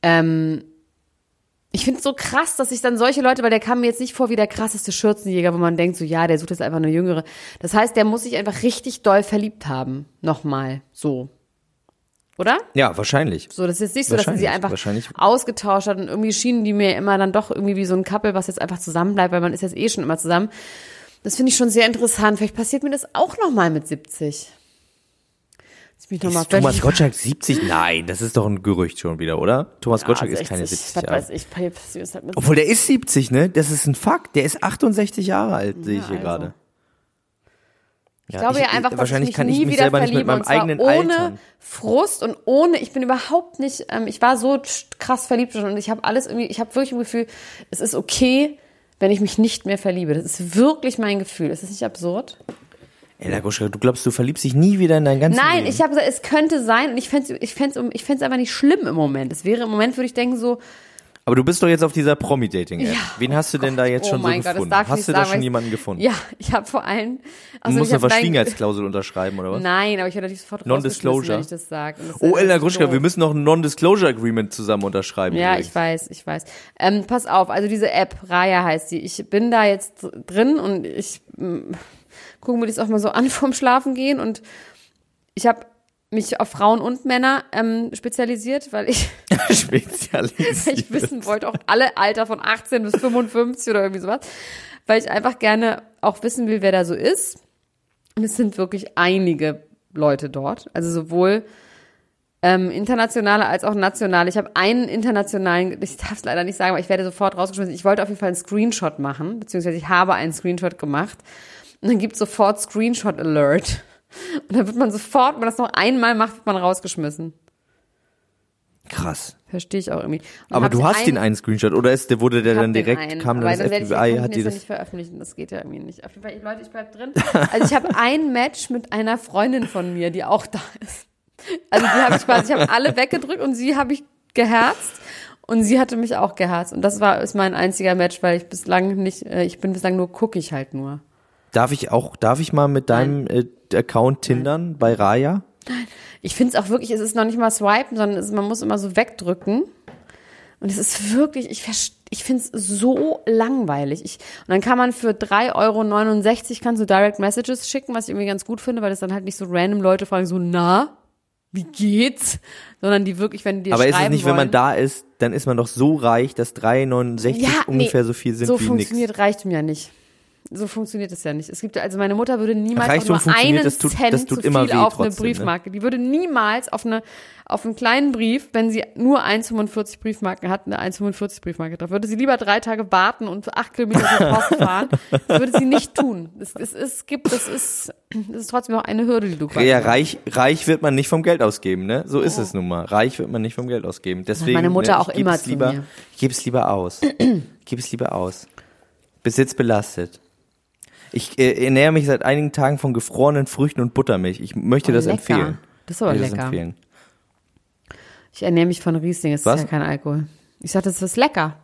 ähm, ich finde es so krass, dass sich dann solche Leute, weil der kam mir jetzt nicht vor wie der krasseste Schürzenjäger, wo man denkt, so ja, der sucht jetzt einfach eine Jüngere. Das heißt, der muss sich einfach richtig doll verliebt haben. Nochmal. So. Oder? Ja, wahrscheinlich. So, das ist jetzt nicht so, dass sie einfach ausgetauscht hat und irgendwie schienen die mir immer dann doch irgendwie wie so ein Couple, was jetzt einfach zusammenbleibt, weil man ist jetzt eh schon immer zusammen. Das finde ich schon sehr interessant. Vielleicht passiert mir das auch nochmal mit 70. Mal Thomas Gottschalk 70? Nein, das ist doch ein Gerücht schon wieder, oder? Thomas ja, Gottschalk 60, ist keine 70 Jahre. Weiß ich, halt Obwohl der ist 70, ne? Das ist ein Fakt. Der ist 68 Jahre alt, ja, sehe ich hier also. gerade. Ich ja, glaube ich, ja einfach, dass wahrscheinlich ich mich nie ich mich wieder verliebe und zwar ohne Altern. Frust und ohne, ich bin überhaupt nicht, ähm, ich war so krass verliebt schon und ich habe alles irgendwie, ich habe wirklich ein Gefühl, es ist okay, wenn ich mich nicht mehr verliebe. Das ist wirklich mein Gefühl. Ist das nicht absurd? Ey, Lagoschka, du glaubst, du verliebst dich nie wieder in dein ganzes Nein, Leben? ich habe gesagt, es könnte sein und ich fände es ich fänd's, ich fänd's einfach nicht schlimm im Moment. Es wäre im Moment, würde ich denken, so. Aber du bist doch jetzt auf dieser Promi-Dating-App. Ja, Wen hast du denn da jetzt oh schon so Gott, gefunden? Hast du da schon jemanden gefunden? Ja, ich habe vor allem. Also du musst eine Verschwiegenheitsklausel unterschreiben, oder was? Nein, aber ich werde natürlich sofort Non-Disclosure. wenn ich das sage. Oh, Elena Gruschka, wir müssen noch ein Non-Disclosure-Agreement zusammen unterschreiben. Ja, übrigens. ich weiß, ich weiß. Ähm, pass auf, also diese App, Raya heißt die. Ich bin da jetzt drin und ich gucken wir das auch mal so an <laughs> vorm Schlafen gehen und ich habe mich auf Frauen und Männer ähm, spezialisiert, weil ich spezialisiert. <laughs> <laughs> ich wissen wollte, auch alle Alter von 18 bis 55 oder irgendwie sowas, weil ich einfach gerne auch wissen will, wer da so ist. Und es sind wirklich einige Leute dort, also sowohl ähm, internationale als auch nationale. Ich habe einen internationalen, ich darf es leider nicht sagen, aber ich werde sofort rausgeschmissen. Ich wollte auf jeden Fall einen Screenshot machen, beziehungsweise ich habe einen Screenshot gemacht und dann gibt sofort Screenshot Alert. Und dann wird man sofort, wenn man das noch einmal macht, wird man rausgeschmissen. Krass. Verstehe ich auch irgendwie. Und Aber du hast einen, den einen Screenshot oder ist der wurde der dann direkt einen, kam dann das dann FBI hat die das nicht veröffentlichen, das geht ja irgendwie nicht. Auf jeden Fall, Leute, ich bleib drin. <laughs> Also ich habe ein Match mit einer Freundin von mir, die auch da ist. Also die habe ich quasi, ich habe alle weggedrückt und sie habe ich geherzt und sie hatte mich auch geherzt und das war ist mein einziger Match, weil ich bislang nicht äh, ich bin bislang nur gucke ich halt nur. Darf ich auch, darf ich mal mit deinem äh, Account tindern Nein. bei Raya? Nein. Ich finde es auch wirklich, es ist noch nicht mal swipen, sondern ist, man muss immer so wegdrücken. Und es ist wirklich, ich, ich finde es so langweilig. Ich, und dann kann man für 3,69 Euro kannst du Direct Messages schicken, was ich irgendwie ganz gut finde, weil das dann halt nicht so random Leute fragen, so, na, wie geht's? Sondern die wirklich, wenn die dir Aber ist es nicht, wollen, wenn man da ist, dann ist man doch so reich, dass 3,69 ja, ungefähr nee, so viel sind so wie nix. So funktioniert reicht mir ja nicht so funktioniert es ja nicht. Es gibt also meine Mutter würde niemals Reichtum auch nur einen das tut, Cent das tut zu viel auf trotzdem, eine ne? Briefmarke. Ne? Die würde niemals auf eine auf einen kleinen Brief, wenn sie nur 1,45 Briefmarken hat, eine 1,45 Briefmarke drauf. Würde sie lieber drei Tage warten und acht Kilometer zur Post <laughs> fahren. Das würde sie nicht tun. Es, es, es gibt, es ist, es ist trotzdem noch eine Hürde, die du quasi Ja, reich, reich wird man nicht vom Geld ausgeben, ne? So ist oh. es nun mal. Reich wird man nicht vom Geld ausgeben. Deswegen, meine Mutter ne, auch immer zu lieber, mir. Ich gebe es lieber aus. ich gebe es lieber aus. Besitz belastet. Ich äh, ernähre mich seit einigen Tagen von gefrorenen Früchten und Buttermilch. Ich möchte oh, das lecker. empfehlen. Das ist aber lecker. Das empfehlen. Ich ernähre mich von Riesling, es ist ja kein Alkohol. Ich sag, das ist lecker.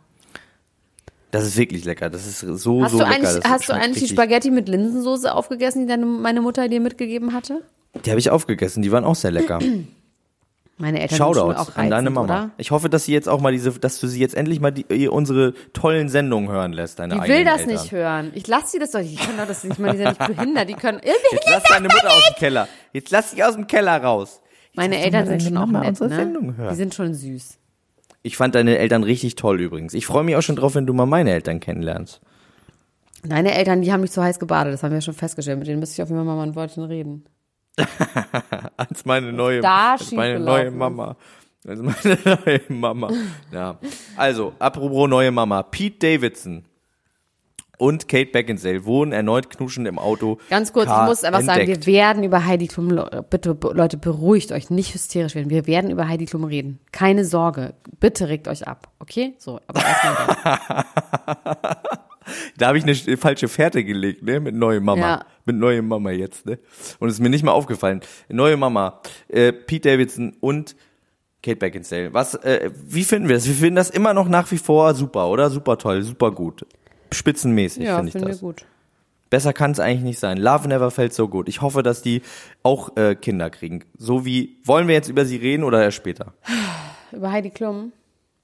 Das ist wirklich lecker. Das ist so, hast so du lecker. Eigentlich, hast du eigentlich die Spaghetti mit Linsensoße aufgegessen, die deine, meine Mutter dir mitgegeben hatte? Die habe ich aufgegessen, die waren auch sehr lecker. <clears throat> Meine Eltern Shoutouts sind auch reizend, an deine Mama. Oder? Ich hoffe, dass sie jetzt auch mal diese, dass du sie jetzt endlich mal die, unsere tollen Sendungen hören lässt, deine Die will das Eltern. nicht hören. Ich lass sie das doch. Ich kann doch das nicht. Ich meine, die sind nicht behindert. Die können. Jetzt lass deine Mutter aus dem Keller. Jetzt lass sie aus dem Keller raus. Meine sag doch Eltern mal, sind schon auch nett, unsere ne? Sendung hört. Die sind schon süß. Ich fand deine Eltern richtig toll übrigens. Ich freue mich auch schon drauf, wenn du mal meine Eltern kennenlernst. Deine Eltern, die haben mich zu heiß gebadet, das haben wir schon festgestellt. Mit denen müsste ich auf jeden Fall mal ein Wörtchen reden. <laughs> Als meine neue, als meine neue. Mama. Als meine <laughs> neue Mama. Ja. Also, apropos neue Mama. Pete Davidson und Kate Beckinsale wohnen erneut knuschend im Auto. Ganz kurz, Car ich muss einfach sagen, wir werden über Heidi Klum, bitte Leute, beruhigt euch, nicht hysterisch werden. Wir werden über Heidi Klum reden. Keine Sorge, bitte regt euch ab, okay? So, aber erstmal. <laughs> Da habe ich eine sch- falsche Fährte gelegt, ne? Mit neue Mama. Ja. Mit neue Mama jetzt, ne? Und es ist mir nicht mal aufgefallen. Neue Mama, äh, Pete Davidson und Kate Beckinsale. Was, äh, wie finden wir das? Wir finden das immer noch nach wie vor super, oder? Super toll, super gut. Spitzenmäßig ja, finde ich finde das. ich gut. Besser kann es eigentlich nicht sein. Love never felt so good. Ich hoffe, dass die auch äh, Kinder kriegen. So wie, wollen wir jetzt über sie reden oder erst später? Über Heidi Klum.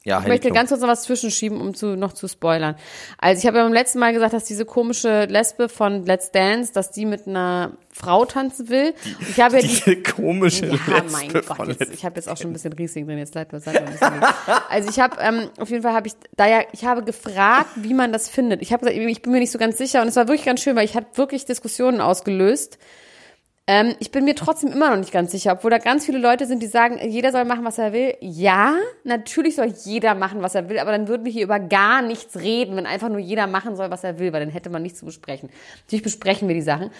Ja, Ich möchte ganz kurz noch was zwischenschieben, um zu, noch zu spoilern. Also ich habe ja beim letzten Mal gesagt, dass diese komische Lesbe von Let's Dance, dass die mit einer Frau tanzen will. Ich habe ja die, Diese komische Ja, Lesbe mein Gott, von jetzt, Let's ich habe jetzt auch schon ein bisschen Riesling drin, jetzt leid mir, ein bisschen. <laughs> Also ich habe, ähm, auf jeden Fall habe ich, da ja, ich habe gefragt, wie man das findet. Ich habe gesagt, ich bin mir nicht so ganz sicher und es war wirklich ganz schön, weil ich habe wirklich Diskussionen ausgelöst. Ähm, ich bin mir trotzdem immer noch nicht ganz sicher, obwohl da ganz viele Leute sind, die sagen, jeder soll machen, was er will. Ja, natürlich soll jeder machen, was er will, aber dann würden wir hier über gar nichts reden, wenn einfach nur jeder machen soll, was er will, weil dann hätte man nichts zu besprechen. Natürlich besprechen wir die Sachen.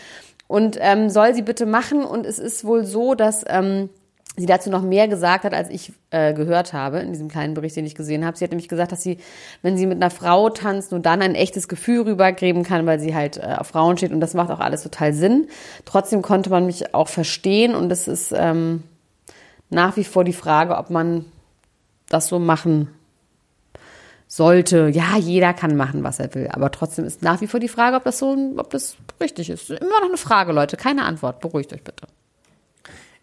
Und ähm, soll sie bitte machen. Und es ist wohl so, dass ähm, sie dazu noch mehr gesagt hat, als ich äh, gehört habe in diesem kleinen Bericht, den ich gesehen habe. Sie hat nämlich gesagt, dass sie, wenn sie mit einer Frau tanzt, nur dann ein echtes Gefühl rübergeben kann, weil sie halt äh, auf Frauen steht und das macht auch alles total Sinn. Trotzdem konnte man mich auch verstehen und es ist ähm, nach wie vor die Frage, ob man das so machen sollte. Ja, jeder kann machen, was er will, aber trotzdem ist nach wie vor die Frage, ob das so, ob das richtig ist. Immer noch eine Frage, Leute, keine Antwort. Beruhigt euch bitte.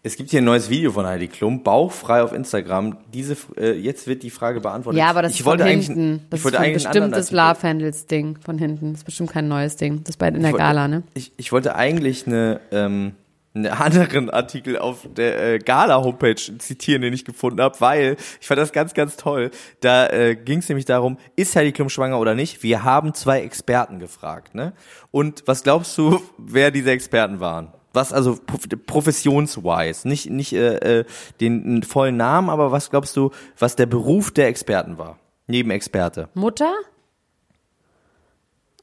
Es gibt hier ein neues Video von Heidi Klum, bauchfrei auf Instagram. Diese, äh, jetzt wird die Frage beantwortet. Ja, aber das ich ist wollte von eigentlich, hinten. Das ich wollte ist ein bestimmtes Artikel- Love Handles Ding von hinten. Das ist bestimmt kein neues Ding. Das ist bei in der wollte- Gala, ne? Ich, ich wollte eigentlich eine, ähm, einen anderen Artikel auf der äh, Gala-Homepage zitieren, den ich gefunden habe, weil ich fand das ganz, ganz toll. Da äh, ging es nämlich darum, ist Heidi Klum schwanger oder nicht? Wir haben zwei Experten gefragt, ne? Und was glaubst du, wer diese Experten waren? Was also prof- professionswise, nicht nicht äh, äh, den, vollen Namen, aber was glaubst du, was der Beruf der Experten war? Neben Experte. Mutter?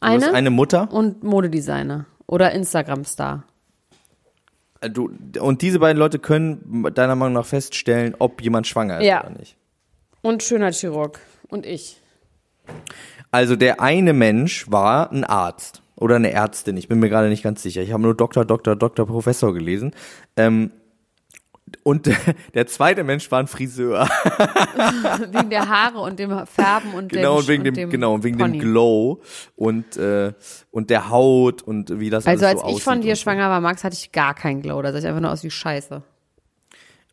Eine? eine Mutter Und Modedesigner. Oder Instagram-Star. Äh, Du, und diese beiden Leute können deiner Meinung nach feststellen, ob jemand schwanger ist Ja. oder nicht. Und Schönheitschirurg. Und ich. Also der eine Mensch war ein Arzt oder eine Ärztin, ich bin mir gerade nicht ganz sicher. Ich habe nur Doktor, Doktor, Doktor, Professor gelesen. Ähm, und <laughs> der zweite Mensch war ein Friseur. <laughs> Wegen der Haare und dem Färben und Genau, dem, und wegen und dem, genau, und wegen Pony. dem Glow und, äh, und der Haut und wie das Also alles als so ich von dir schwanger war, Max, hatte ich gar keinen Glow. Da sah ich einfach nur aus wie Scheiße.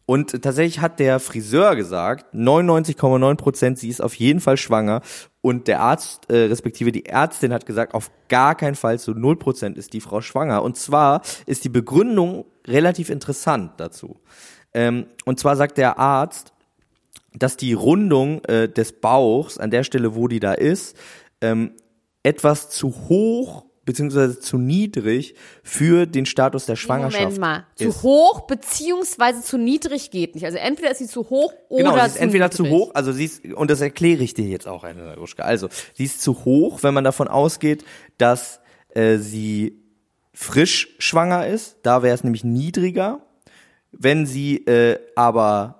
Und tatsächlich hat der Friseur gesagt, 99,9 Prozent, sie ist auf jeden Fall schwanger. Und der Arzt, äh, respektive die Ärztin hat gesagt, auf gar keinen Fall zu 0 Prozent ist die Frau schwanger. Und zwar ist die Begründung relativ interessant dazu. Ähm, und zwar sagt der Arzt, dass die Rundung äh, des Bauchs an der Stelle, wo die da ist, ähm, etwas zu hoch beziehungsweise zu niedrig für den Status der Schwangerschaft Moment mal. Zu ist. hoch beziehungsweise zu niedrig geht nicht. Also entweder ist sie zu hoch oder Genau, sie ist zu entweder niedrig. zu hoch, also sie ist, und das erkläre ich dir jetzt auch, Ruschka. Also, sie ist zu hoch, wenn man davon ausgeht, dass äh, sie frisch schwanger ist. Da wäre es nämlich niedriger. Wenn sie äh, aber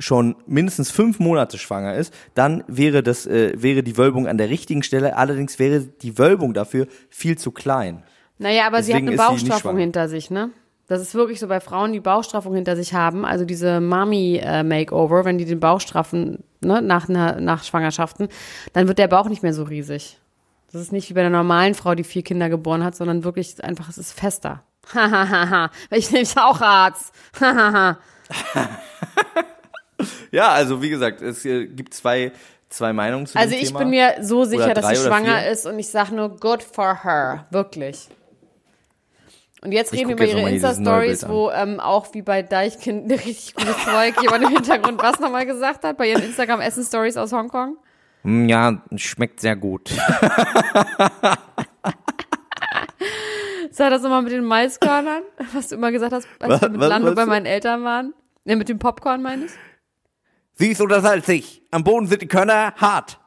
schon mindestens fünf Monate schwanger ist, dann wäre das äh, wäre die Wölbung an der richtigen Stelle. Allerdings wäre die Wölbung dafür viel zu klein. Naja, aber sie hat Deswegen eine Bauchstraffung hinter sich, ne? Das ist wirklich so bei Frauen, die Bauchstraffung hinter sich haben, also diese Mami-Makeover, wenn die den Bauch straffen, ne, nach, nach Schwangerschaften, dann wird der Bauch nicht mehr so riesig. Das ist nicht wie bei einer normalen Frau, die vier Kinder geboren hat, sondern wirklich einfach, es ist fester. <laughs> Hahaha. ich nehme auch Arzt. <laughs> Ja, also wie gesagt, es äh, gibt zwei zwei Meinungen zu also dem ich Thema. bin mir so sicher, dass sie schwanger vier. ist und ich sag nur good for her. Wirklich. Und jetzt Ich reden wir über ihre Insta-Stories, wo ähm, auch wie bei Deichkind <laughs> ein richtig gutes Zeug jemand im Hintergrund was nochmal gesagt hat, bei ihren Instagram-Essen-Stories aus Hongkong. Hm, Ja, schmeckt sehr gut. <laughs> Sag das nochmal mit den Maiskörnern, was du immer gesagt hast, als Was- wir mit was Lando meinst bei meinen Eltern waren. Ne, mit dem Popcorn meine ich? Süß oder salzig? Am Boden sind die Körner hart.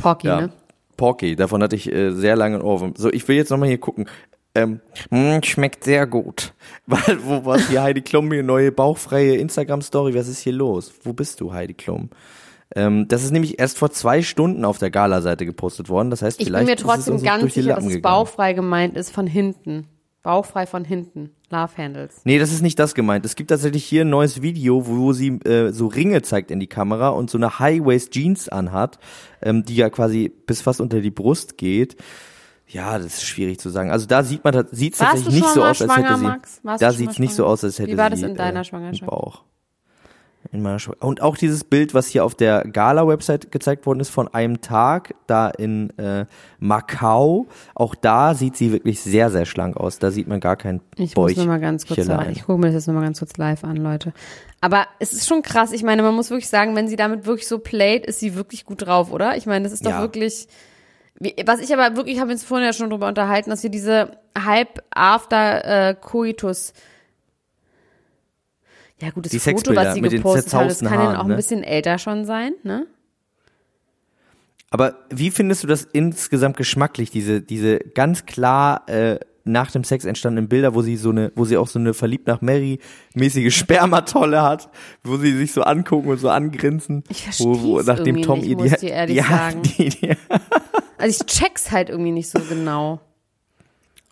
Porky, Ja. ne? Porky, davon hatte ich äh, sehr lange Ohrwurm. So, ich will jetzt nochmal hier gucken. Ähm, mh, schmeckt sehr gut. <laughs> Weil, wo war hier Heidi Klum, hier neue bauchfreie Instagram-Story? Was ist hier los? Wo bist du, Heidi Klum? Ähm, das ist nämlich erst vor zwei Stunden auf der Gala-Seite gepostet worden. Das heißt, Ich bin vielleicht mir ist es trotzdem uns ganz durch die sicher, dass es gegangen. bauchfrei gemeint ist von hinten. Bauchfrei von hinten. Love Handles. Nee, das ist nicht das gemeint. Es gibt tatsächlich hier ein neues Video, wo sie äh, so Ringe zeigt in die Kamera und so eine High-Waist-Jeans anhat, ähm, die ja quasi bis fast unter die Brust geht. Ja, das ist schwierig zu sagen. Also da sieht man, sieht tatsächlich nicht so aus, als hätte sie. Da sieht es nicht so aus, als hätte Wie war sie das in deiner äh, Schwangerschaft? Bauch. In meiner Schw und auch dieses Bild, was hier auf der Gala-Website gezeigt worden ist von einem Tag da in äh, Macau, auch da sieht sie wirklich sehr, sehr schlank aus. Da sieht man gar kein Ich muss Bäuchchen. nur mal ganz kurz sagen. Ich gucke mir das jetzt nur mal ganz kurz live an, Leute. Aber es ist schon krass. Ich meine, man muss wirklich sagen, wenn sie damit wirklich so playt, ist sie wirklich gut drauf, oder? Ich meine, das ist doch Ja. wirklich. Was ich aber wirklich, habe uns vorhin ja schon drüber unterhalten, dass wir diese Halb-After-Coitus. Ja, gut, das Die Foto, was sie gepostet hat, das kann ja Haaren, auch ein ne? bisschen älter schon sein, ne? Aber wie findest du das insgesamt geschmacklich, diese, diese ganz klar äh, nach dem Sex entstandenen Bilder, wo sie so eine, wo sie auch so eine verliebt nach Mary mäßige <laughs> Spermatolle hat, wo sie sich so angucken und so angrinsen. Ich wo, wo, nachdem Tom nicht, ihr muss die, ich dir ehrlich <laughs> ja, sagen. Die, die, <laughs> Also ich check's halt irgendwie nicht so genau.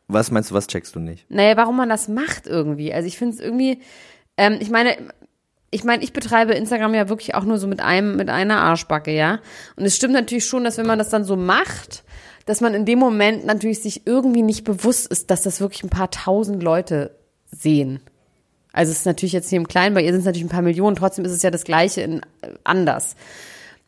was meinst du, was checkst du nicht? Naja, warum man das macht irgendwie. Also ich finde es irgendwie, ähm, ich meine, ich meine, ich betreibe Instagram ja wirklich auch nur so mit einem, mit einer Arschbacke, ja. Und es stimmt natürlich schon, dass wenn man das dann so macht, dass man in dem Moment natürlich sich irgendwie nicht bewusst ist, dass das wirklich ein paar tausend Leute sehen. Also es ist natürlich jetzt hier im Kleinen, bei ihr sind es natürlich ein paar Millionen, trotzdem ist es ja das Gleiche in äh, anders.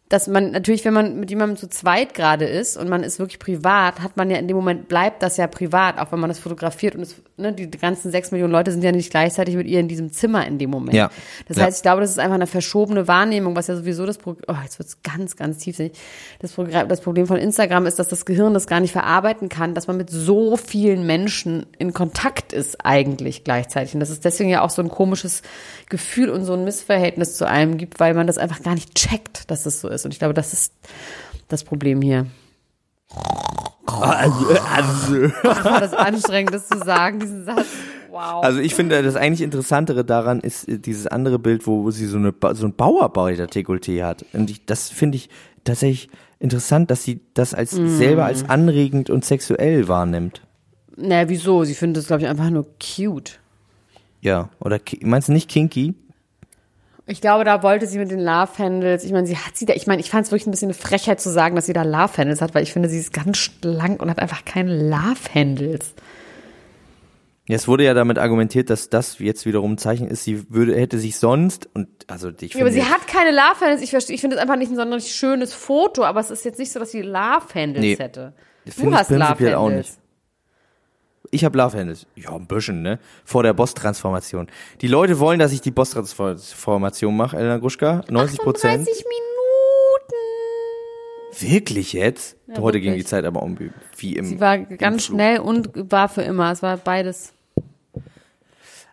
Dass man natürlich, wenn man mit jemandem zu zweit gerade ist und man ist wirklich privat, hat man ja in dem Moment, bleibt das ja privat, auch wenn man das fotografiert und es, ne, die ganzen sechs Millionen Leute sind ja nicht gleichzeitig mit ihr in diesem Zimmer in dem Moment. Ja. Das Ja. heißt, ich glaube, das ist einfach eine verschobene Wahrnehmung, was ja sowieso das Problem, oh, jetzt wird's ganz, ganz tiefsinnig. Das, das Problem von Instagram ist, dass das Gehirn das gar nicht verarbeiten kann, dass man mit so vielen Menschen in Kontakt ist eigentlich gleichzeitig. Und dass es deswegen ja auch so ein komisches Gefühl und so ein Missverhältnis zu einem gibt, weil man das einfach gar nicht checkt, dass es so ist. Und ich glaube, das ist das Problem hier. Also, War das anstrengend, das zu sagen, diesen Satz. Wow. also ich finde, das eigentlich Interessantere daran ist äh, dieses andere Bild, wo, sie so, eine, so ein Bauarbeiter-Dekolleté hat. Und ich, das finde ich tatsächlich interessant, dass sie das als selber als anregend und sexuell wahrnimmt. naja, wieso? Sie findet das, glaube ich, einfach nur cute. Ja, oder meinst du nicht kinky? Ich glaube, da wollte sie mit den Love Handles, ich meine, sie hat sie da, ich meine, ich fand es wirklich ein bisschen eine Frechheit zu sagen, dass sie da Love Handles hat, weil ich finde, sie ist ganz schlank und hat einfach keine Love Handles. Ja, es wurde ja damit argumentiert, dass das jetzt wiederum ein Zeichen ist, sie würde, hätte sich sonst und also ich Ja, aber finde, sie hat keine Love Handles. Ich verstehe, ich finde es einfach nicht ein sonderlich schönes Foto, aber es ist jetzt nicht so, dass sie Love Handles Nee, hätte. Du finde hast Love prinzipiell auch Handles. nicht. Ich habe Love Handles. Ja, ein bisschen, ne? Vor der Boss-Transformation. Die Leute wollen, dass ich die Boss-Transformation mache, Elena Gruschka. 90 Prozent. 30 Minuten. Wirklich jetzt? Heute ging die wirklich. Zeit aber um wie im. Sie war ganz schnell und war für immer. Es war beides.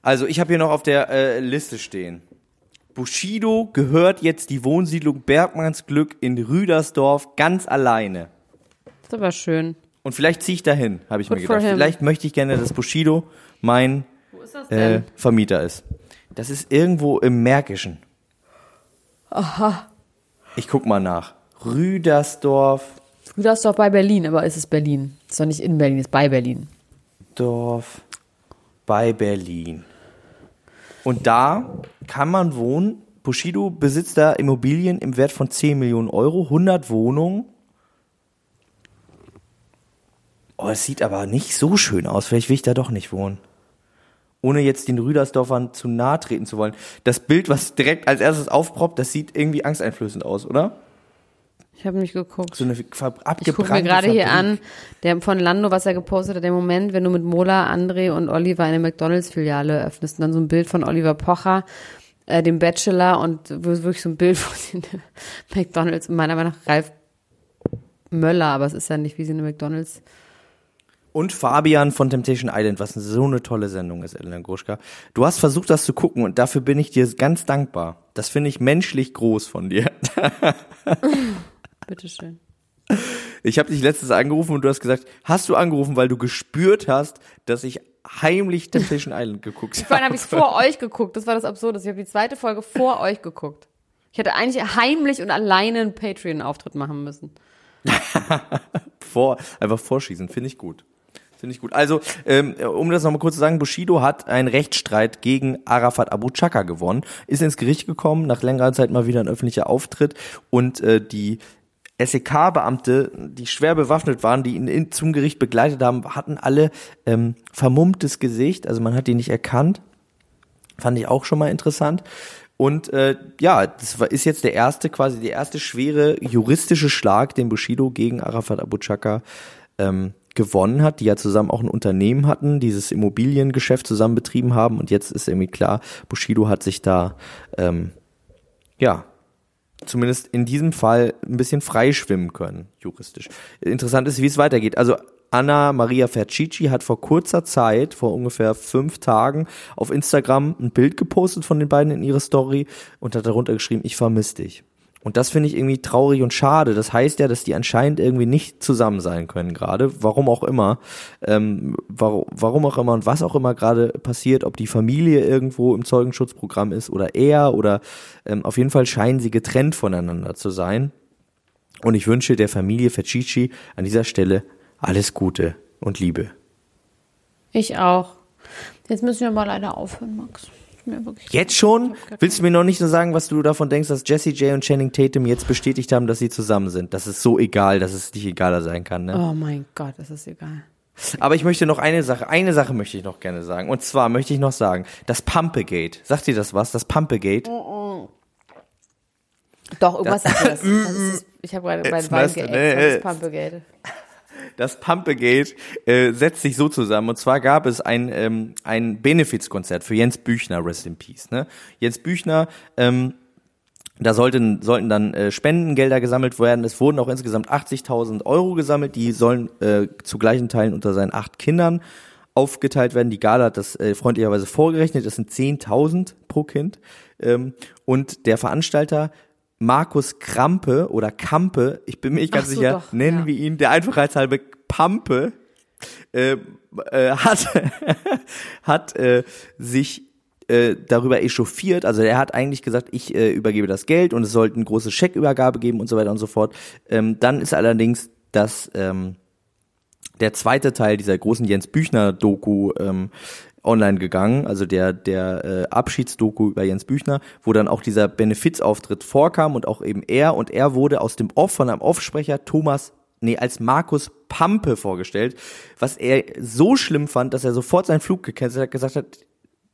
Also ich habe hier noch auf der äh, Liste stehen. Bushido gehört jetzt die Wohnsiedlung Bergmannsglück in Rüdersdorf ganz alleine. Das ist aber schön. Und vielleicht ziehe ich dahin, habe ich Good mir gedacht. Vielleicht möchte ich gerne, dass Bushido mein ist äh, Vermieter ist. Das ist irgendwo im Märkischen. Aha. Ich guck mal nach. Rüdersdorf, Rüdersdorf bei Berlin, aber ist es Berlin? Ist doch nicht in Berlin, ist bei Berlin. Dorf bei Berlin. Und da kann man wohnen. Bushido besitzt da Immobilien im Wert von 10 Millionen Euro, 100 Wohnungen. Oh, es sieht aber nicht so schön aus. Vielleicht will ich da doch nicht wohnen. Ohne jetzt den Rüdersdorfern zu nahe treten zu wollen. Das Bild, was direkt als erstes aufproppt, das sieht irgendwie angsteinflößend aus, oder? Ich habe mich geguckt. So eine abgebrannte Ich gucke mir gerade hier an, der von Lando, was er gepostet hat, der Moment, wenn du mit Mola, André und Oliver eine McDonalds-Filiale öffnest und dann so ein Bild von Oliver Pocher, äh, dem Bachelor und wirklich so ein Bild <laughs> von den McDonalds und meiner Meinung nach Ralf Möller, aber es ist ja nicht wie sie eine McDonalds. Und Fabian von Temptation Island, was so eine tolle Sendung ist, Elena Gruschka. Du hast versucht, das zu gucken und dafür bin ich dir ganz dankbar. Das finde ich menschlich groß von dir. <laughs> Bitteschön. Ich habe dich letztens angerufen und du hast gesagt, hast du angerufen, weil du gespürt hast, dass ich heimlich Temptation Island geguckt Vor allem habe. habe ich es vor euch geguckt. Das war das Absurde. Ich habe die zweite Folge vor euch geguckt. Ich hätte eigentlich heimlich und alleine einen Patreon-Auftritt machen müssen. <laughs> Vor, einfach vorschießen, finde ich gut. Finde ich gut. Also, ähm, um das nochmal kurz zu sagen, Bushido hat einen Rechtsstreit gegen Arafat Abu Chaka gewonnen, ist ins Gericht gekommen, nach längerer Zeit mal wieder ein öffentlicher Auftritt und äh, die SEK-Beamte, die schwer bewaffnet waren, die ihn in, zum Gericht begleitet haben, hatten alle ähm, vermummtes Gesicht, also man hat die nicht erkannt. Fand ich auch schon mal interessant. Und äh, ja, das war, ist jetzt der erste, quasi der erste schwere juristische Schlag, den Bushido gegen Arafat Abu Chaka ähm, gewonnen hat, die ja zusammen auch ein Unternehmen hatten, dieses Immobiliengeschäft zusammen betrieben haben. Und jetzt ist irgendwie klar, Bushido hat sich da ähm, ja zumindest in diesem Fall ein bisschen freischwimmen können, juristisch. Interessant ist, wie es weitergeht. Also Anna Maria Fercici hat vor kurzer Zeit, vor ungefähr fünf Tagen, auf Instagram ein Bild gepostet von den beiden in ihre Story und hat darunter geschrieben, ich vermisse dich. Und das finde ich irgendwie traurig und schade. Das heißt ja, dass die anscheinend irgendwie nicht zusammen sein können gerade. Warum auch immer. Ähm, warum, warum auch immer und was auch immer gerade passiert, ob die Familie irgendwo im Zeugenschutzprogramm ist oder er oder ähm, auf jeden Fall scheinen sie getrennt voneinander zu sein. Und ich wünsche der Familie Fercici an dieser Stelle alles Gute und Liebe. Ich auch. Jetzt müssen wir mal leider aufhören, Max. Mir wirklich Jetzt schon? Willst du mir noch nicht nur sagen, was du davon denkst, dass Jesse J und Channing Tatum jetzt bestätigt haben, dass sie zusammen sind? Das ist so egal, dass es nicht egaler sein kann. Ne? Oh mein Gott, das ist egal. Aber ich möchte noch eine Sache, eine Sache möchte ich noch gerne sagen. Und zwar möchte ich noch sagen, das Pumpegate. Sagt ihr das was? Das Pumpegate? Doch, irgendwas sagt <laughs> das. das ist, ich habe gerade weißt du, geäxt, das Pumpegate. Das Pumpegate äh, setzt sich so zusammen. Und zwar gab es ein, ähm, ein Benefizkonzert für Jens Büchner, Rest in Peace. Ne? Jens Büchner, ähm, da sollten, sollten dann äh, Spendengelder gesammelt werden. Es wurden auch insgesamt 80.000 Euro gesammelt. Die sollen äh, zu gleichen Teilen unter seinen acht Kindern aufgeteilt werden. Die Gala hat das äh, freundlicherweise vorgerechnet. Das sind 10.000 pro Kind. Ähm, und der Veranstalter Markus Krampe oder Kampe, ich bin mir nicht ganz so, sicher, doch, nennen ja. wir ihn der Einfachheitshalbe Pampe, äh, äh, hat, <laughs> hat äh, sich äh, darüber echauffiert. Also er hat eigentlich gesagt, ich äh, übergebe das Geld und es sollte eine große Scheckübergabe geben und so weiter und so fort. Ähm, dann ist allerdings das ähm, der zweite Teil dieser großen Jens Büchner Doku ähm, online gegangen, also der der äh, Abschiedsdoku über Jens Büchner, wo dann auch dieser Benefizauftritt vorkam und auch eben er und er wurde aus dem Off von einem Offsprecher Thomas nee, als Markus Pampe vorgestellt, was er so schlimm fand, dass er sofort seinen Flug gecancelt hat, gesagt hat,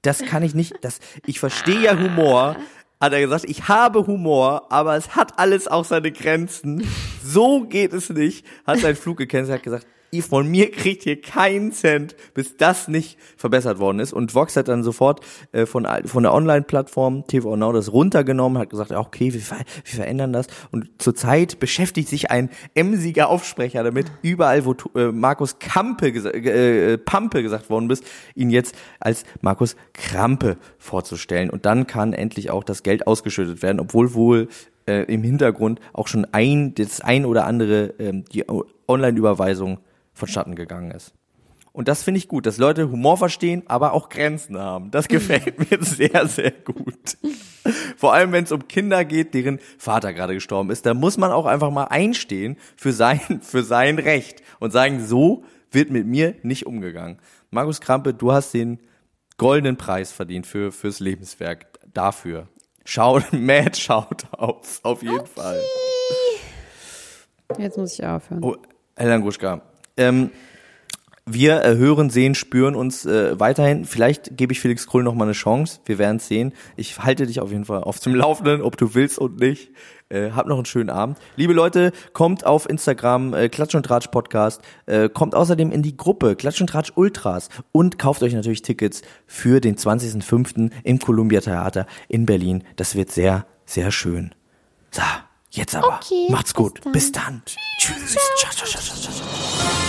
das kann ich nicht, das, ich verstehe ja Humor, hat er gesagt, ich habe Humor, aber es hat alles auch seine Grenzen. So geht es nicht. Hat seinen Flug gecancelt, hat gesagt, ihr von mir kriegt hier keinen Cent, bis das nicht verbessert worden ist. Und Vox hat dann sofort äh, von, von der Online-Plattform TV Now das runtergenommen, hat gesagt, okay, wir, wir verändern das. Und zurzeit beschäftigt sich ein emsiger Aufsprecher damit, überall, wo äh, Markus Kampe gesa- äh, Pampe gesagt worden ist, ihn jetzt als Markus Krampe vorzustellen. Und dann kann endlich auch das Geld ausgeschüttet werden, obwohl wohl äh, im Hintergrund auch schon ein, das ein oder andere ähm, die Online-Überweisung vonstatten gegangen ist. Und das finde ich gut, dass Leute Humor verstehen, aber auch Grenzen haben. Das gefällt mir <laughs> sehr, sehr gut. Vor allem, wenn es um Kinder geht, deren Vater gerade gestorben ist, da muss man auch einfach mal einstehen für sein, <laughs> für sein Recht und sagen, so wird mit mir nicht umgegangen. Markus Krampe, du hast den goldenen Preis verdient für, fürs Lebenswerk. Dafür. Schaut, <laughs> mad Shoutouts, auf jeden Fall. Jetzt muss ich aufhören. Oh, Helen Gruschka. Ähm, wir äh, hören, sehen, spüren uns äh, weiterhin. Vielleicht gebe ich Felix Krull noch mal eine Chance. Wir werden es sehen. Ich halte dich auf jeden Fall auf dem Laufenden, ob du willst und nicht. Äh, habt noch einen schönen Abend. Liebe Leute, kommt auf Instagram, äh, Klatsch und Tratsch Podcast. Äh, kommt außerdem in die Gruppe Klatsch und Tratsch Ultras und kauft euch natürlich Tickets für den 20.05. im Columbia Theater in Berlin. Das wird sehr, sehr schön. So, jetzt aber. Okay, Macht's bis gut. dann. Bis dann. Tschüss. Ciao, ciao, ciao, ciao,